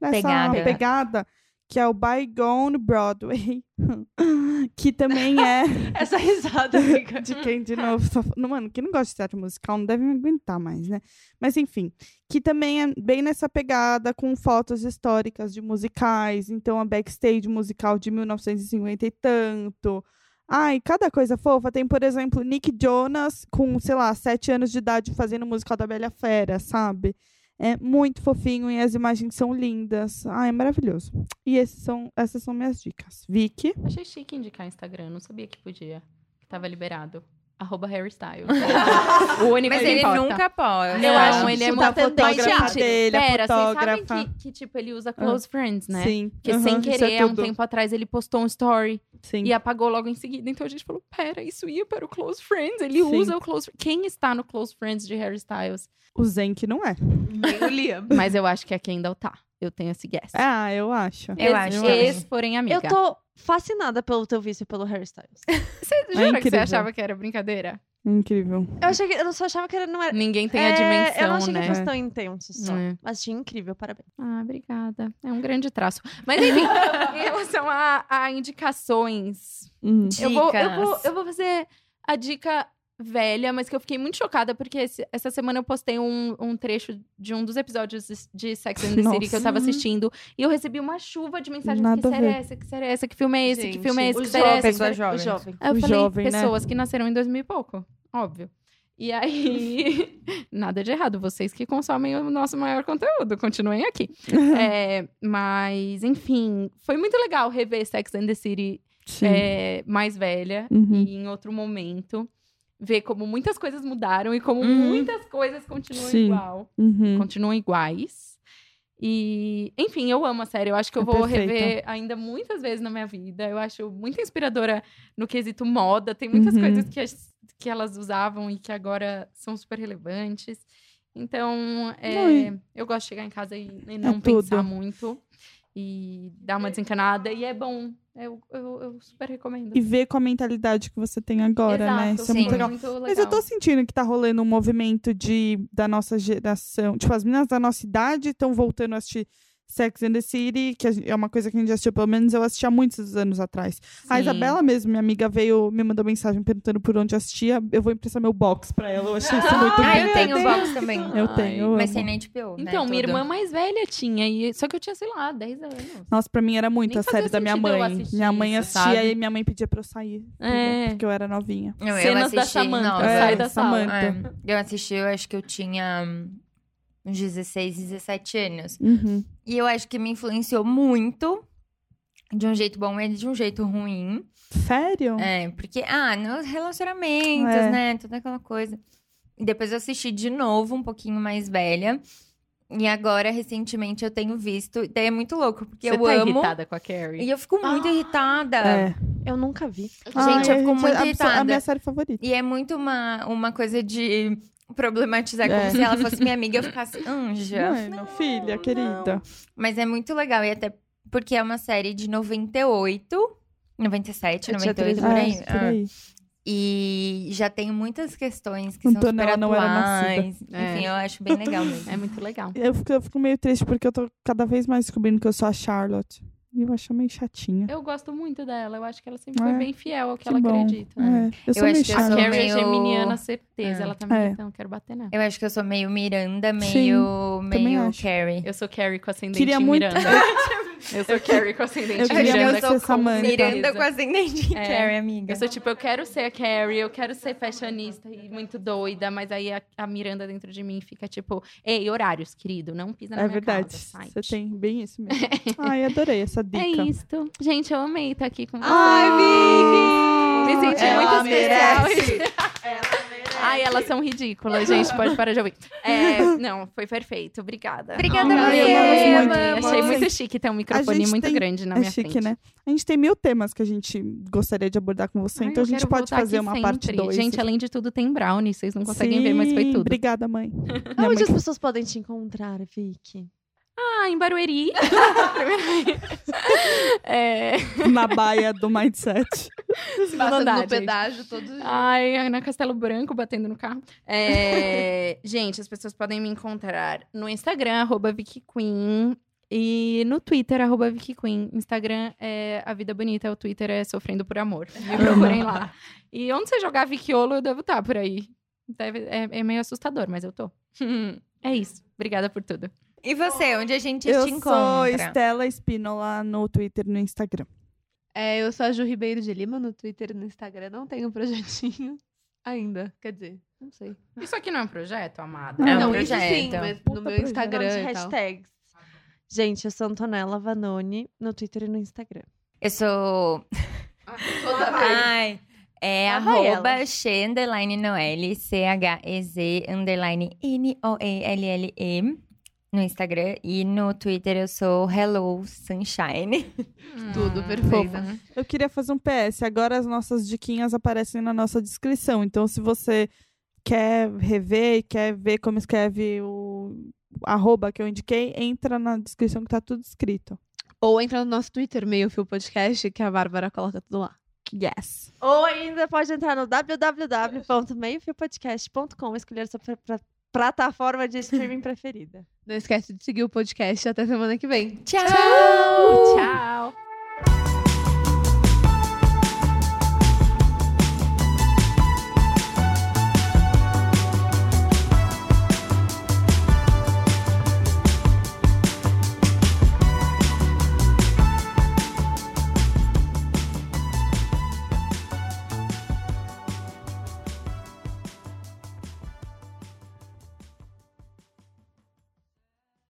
Nessa Pegada. pegada, que é o Bygone Broadway. *laughs* que também é. *laughs* Essa risada, amiga. De quem, de novo? Só... Mano, quem não gosta de teatro musical não deve me aguentar mais, né? Mas enfim, que também é bem nessa pegada, com fotos históricas de musicais. Então, a backstage musical de 1950 e tanto. Ai, cada coisa fofa. Tem, por exemplo, Nick Jonas com, sei lá, sete anos de idade fazendo musical da Bela Fera, sabe? É muito fofinho e as imagens são lindas. Ai, é maravilhoso. E esses são, essas são minhas dicas. Vicky. Achei chique indicar Instagram, não sabia que podia. Que tava liberado. Arroba Harry Styles. *laughs* o único Mas que ele importa. nunca pode. Eu Não, acho ele é isso muito tá fotógrafa dele, a Pera, vocês sabem fotógrafa. que, que, tipo, ele usa close friends, né? Sim. Porque aham, sem isso querer, é há um tempo atrás, ele postou um story Sim. e apagou logo em seguida. Então a gente falou: pera, isso ia para o Close Friends. Ele Sim. usa o Close Quem está no Close Friends de Harry Styles? O Zenk não é. Nem o Liam. Mas eu acho que a Kendall tá. Eu tenho esse guess. Ah, eu acho. Eu Ex- acho. Ex, porém, amiga. Eu tô fascinada pelo teu vício pelo Harry Styles. *laughs* Você jura que você achava que era brincadeira? Incrível. Eu achei que eu só achava que era, não era. Ninguém tem a É, dimensão, eu não achei né? que fosse tão intenso só. É. Mas achei incrível, parabéns. Ah, obrigada. É um grande traço. Mas enfim, *laughs* em relação a, a indicações, Hum. eu vou, eu, Dicas. vou, eu vou fazer a dica velha, mas que eu fiquei muito chocada, porque esse- essa semana eu postei um, um trecho de um dos episódios de- de Sex and the City que eu tava Nossa. assistindo, e eu recebi uma chuva de mensagens. Nada que série é essa? Que série é essa? Que filme é esse? que Gente, filme é esse? Que série é essa? jovem, Que jovens. O jovem. Aí eu O falei, jovem, né? pessoas que nasceram em 2000 e pouco. Óbvio. E aí, *laughs* nada de errado. Vocês que consomem o nosso maior conteúdo, continuem aqui. *laughs* É, mas, enfim, foi muito legal rever Sex and the City é, mais velha Uhum. e em outro momento. Ver como muitas coisas mudaram e como Uhum. muitas coisas continuam Sim. igual. Uhum. Continuam iguais. E, enfim, eu amo a série. Eu acho que eu É vou perfeita. rever ainda muitas vezes na minha vida. Eu acho muito inspiradora no quesito moda. Tem muitas Uhum. coisas que, as- que elas usavam e que agora são super relevantes. Então, é, eu gosto de chegar em casa e, e não tudo. pensar muito. E dar uma desencanada. E é bom. Eu, eu, eu super recomendo. E ver com a mentalidade que você tem agora, né? Exato, Isso é sim. muito legal. muito legal. Mas eu tô sentindo que tá rolando um movimento de, da nossa geração. Tipo, as meninas da nossa idade estão voltando a assistir Sex and the City, que a é uma coisa que a gente assistiu, pelo menos eu assisti há muitos anos atrás. A Sim. Isabela mesmo, minha amiga, veio, me mandou mensagem perguntando por onde assistia. Eu vou emprestar meu box pra ela. Eu achei isso *laughs* muito Ah, eu tenho o box também. Eu tenho, eu Mas amo. tem na HBO, né, Então, minha tudo. irmã mais velha tinha. E, só que eu tinha, sei lá, 10 anos. Nossa, pra mim era muito Nem a série da minha sentido eu mãe. assistir Minha mãe isso, assistia sabe? e minha mãe pedia pra eu sair. É. Porque eu era novinha. Não, eu Cenas da assisti, Samantha, nossa, sai É, da sala. É, eu assisti, eu acho que eu tinha hum, uns 16, 17 anos. Uhum. E eu acho que me influenciou muito, de um jeito bom e de um jeito ruim. Sério? É, porque, ah, nos relacionamentos, É. né? Toda aquela coisa. E depois eu assisti de novo, um pouquinho mais velha. E agora, recentemente, eu tenho visto. Daí é muito louco, porque Você eu tá amo. irritada com a Carrie? E eu fico muito irritada. É. Eu nunca vi. Gente, eu fico muito a- a, irritada. minha série favorita. E é muito uma, uma coisa de problematizar como É. se ela fosse minha *laughs* amiga e eu ficasse anja. Mano, filha, querida. Mas é muito legal. E até porque é uma série de 98, 97, Eu tinha 98, três por aí. É, por Ah. aí. E já tem muitas questões que Então, são super ela não era atuais. É. Enfim, eu acho bem legal *laughs* mesmo. É muito legal. Eu fico, eu fico meio triste porque eu tô cada vez mais descobrindo que eu sou a Charlotte. Eu acho meio chatinha. Eu gosto muito dela. Eu acho que ela sempre É, foi bem fiel ao que, que ela bom. acredita. É, eu sou Eu meio acho que eu sou. Carrie é meio- geminiana, certeza. É. Ela também, É. então eu quero bater nela. Eu acho que eu sou meio Miranda, Sim, meio, também meio. Carrie. Eu sou Carrie com ascendente Queria em muito- Miranda. *laughs* eu sou Carrie com ascendente Eu em Miranda. muito ser com Samantha. Miranda com ascendente em É. Carrie, amiga. Eu sou tipo, eu quero ser a Carrie, eu quero ser fashionista e muito doida, mas aí a, a Miranda dentro de mim fica tipo, ei, horários, querido, não pisa na É minha verdade. casa. Você tem bem isso mesmo. *laughs* Ai, adorei essa dica. É isto. Gente, eu amei estar aqui com vocês. Ai, Vicky! Me senti Ela muito especial. merece. *laughs* Ai, elas são ridículas, gente. Pode parar de ouvir. É, não, foi perfeito. Obrigada. Obrigada a Ai, você, eu amo muito. amamos. Achei muito chique ter um microfone muito tem- grande na É minha chique, frente. né? A gente tem mil temas que a gente gostaria de abordar com você, Ai, então a gente pode fazer uma parte sempre. 2. Gente, além de tudo, tem brownie. Vocês não conseguem ver, mas foi tudo. Obrigada, mãe. Minha mãe Onde as pessoas podem te encontrar, Vicky? Ah, em Barueri. *laughs* é, na baia do Mindset. Passando andar, no gente. pedágio todos os dias. Ai, na Castelo Branco, batendo no carro. É, *laughs* gente, as pessoas podem me encontrar no Instagram, arroba Vicky Queen. E no Twitter, arroba Vicky Queen. Instagram é A Vida Bonita, o Twitter é Sofrendo por Amor. Me procurem lá. E onde você jogar Vickiolo, eu devo estar por aí. Deve- é, é meio assustador, mas eu tô. *laughs* é isso. Obrigada por tudo. E você, onde a gente Eu te sou encontra? Estela Espínola no Twitter e no Instagram. É, eu sou a Ju Ribeiro de Lima no Twitter e no Instagram. Não tenho projetinho *laughs* ainda. Quer dizer, não sei. Isso aqui não é um projeto, amada? É um não, projeto. isso sim, mas Puta no meu projeto. Instagram de e tal. hashtags. Gente, eu sou Antonella Vanoni no Twitter e no Instagram. Eu sou. Ai. É vai arroba underline Noelle, C-H-E-Z underline N-O-E-L-L-E no Instagram. E no Twitter eu sou Hello Sunshine. *laughs* Tudo Hum, perfeito. fofa. Eu queria fazer um PS. Agora as nossas diquinhas aparecem na nossa descrição. Então, se você quer rever e quer ver como escreve o arroba que eu indiquei, entra na descrição que tá tudo escrito. Ou entra no nosso Twitter, Meio Fio Podcast, que a Bárbara coloca tudo lá. Yes. Ou ainda pode entrar no www.meiofilpodcast.com e escolher sua pra- plataforma de streaming preferida. *laughs* Não esquece de seguir o podcast. Até semana que vem. Tchau! Tchau.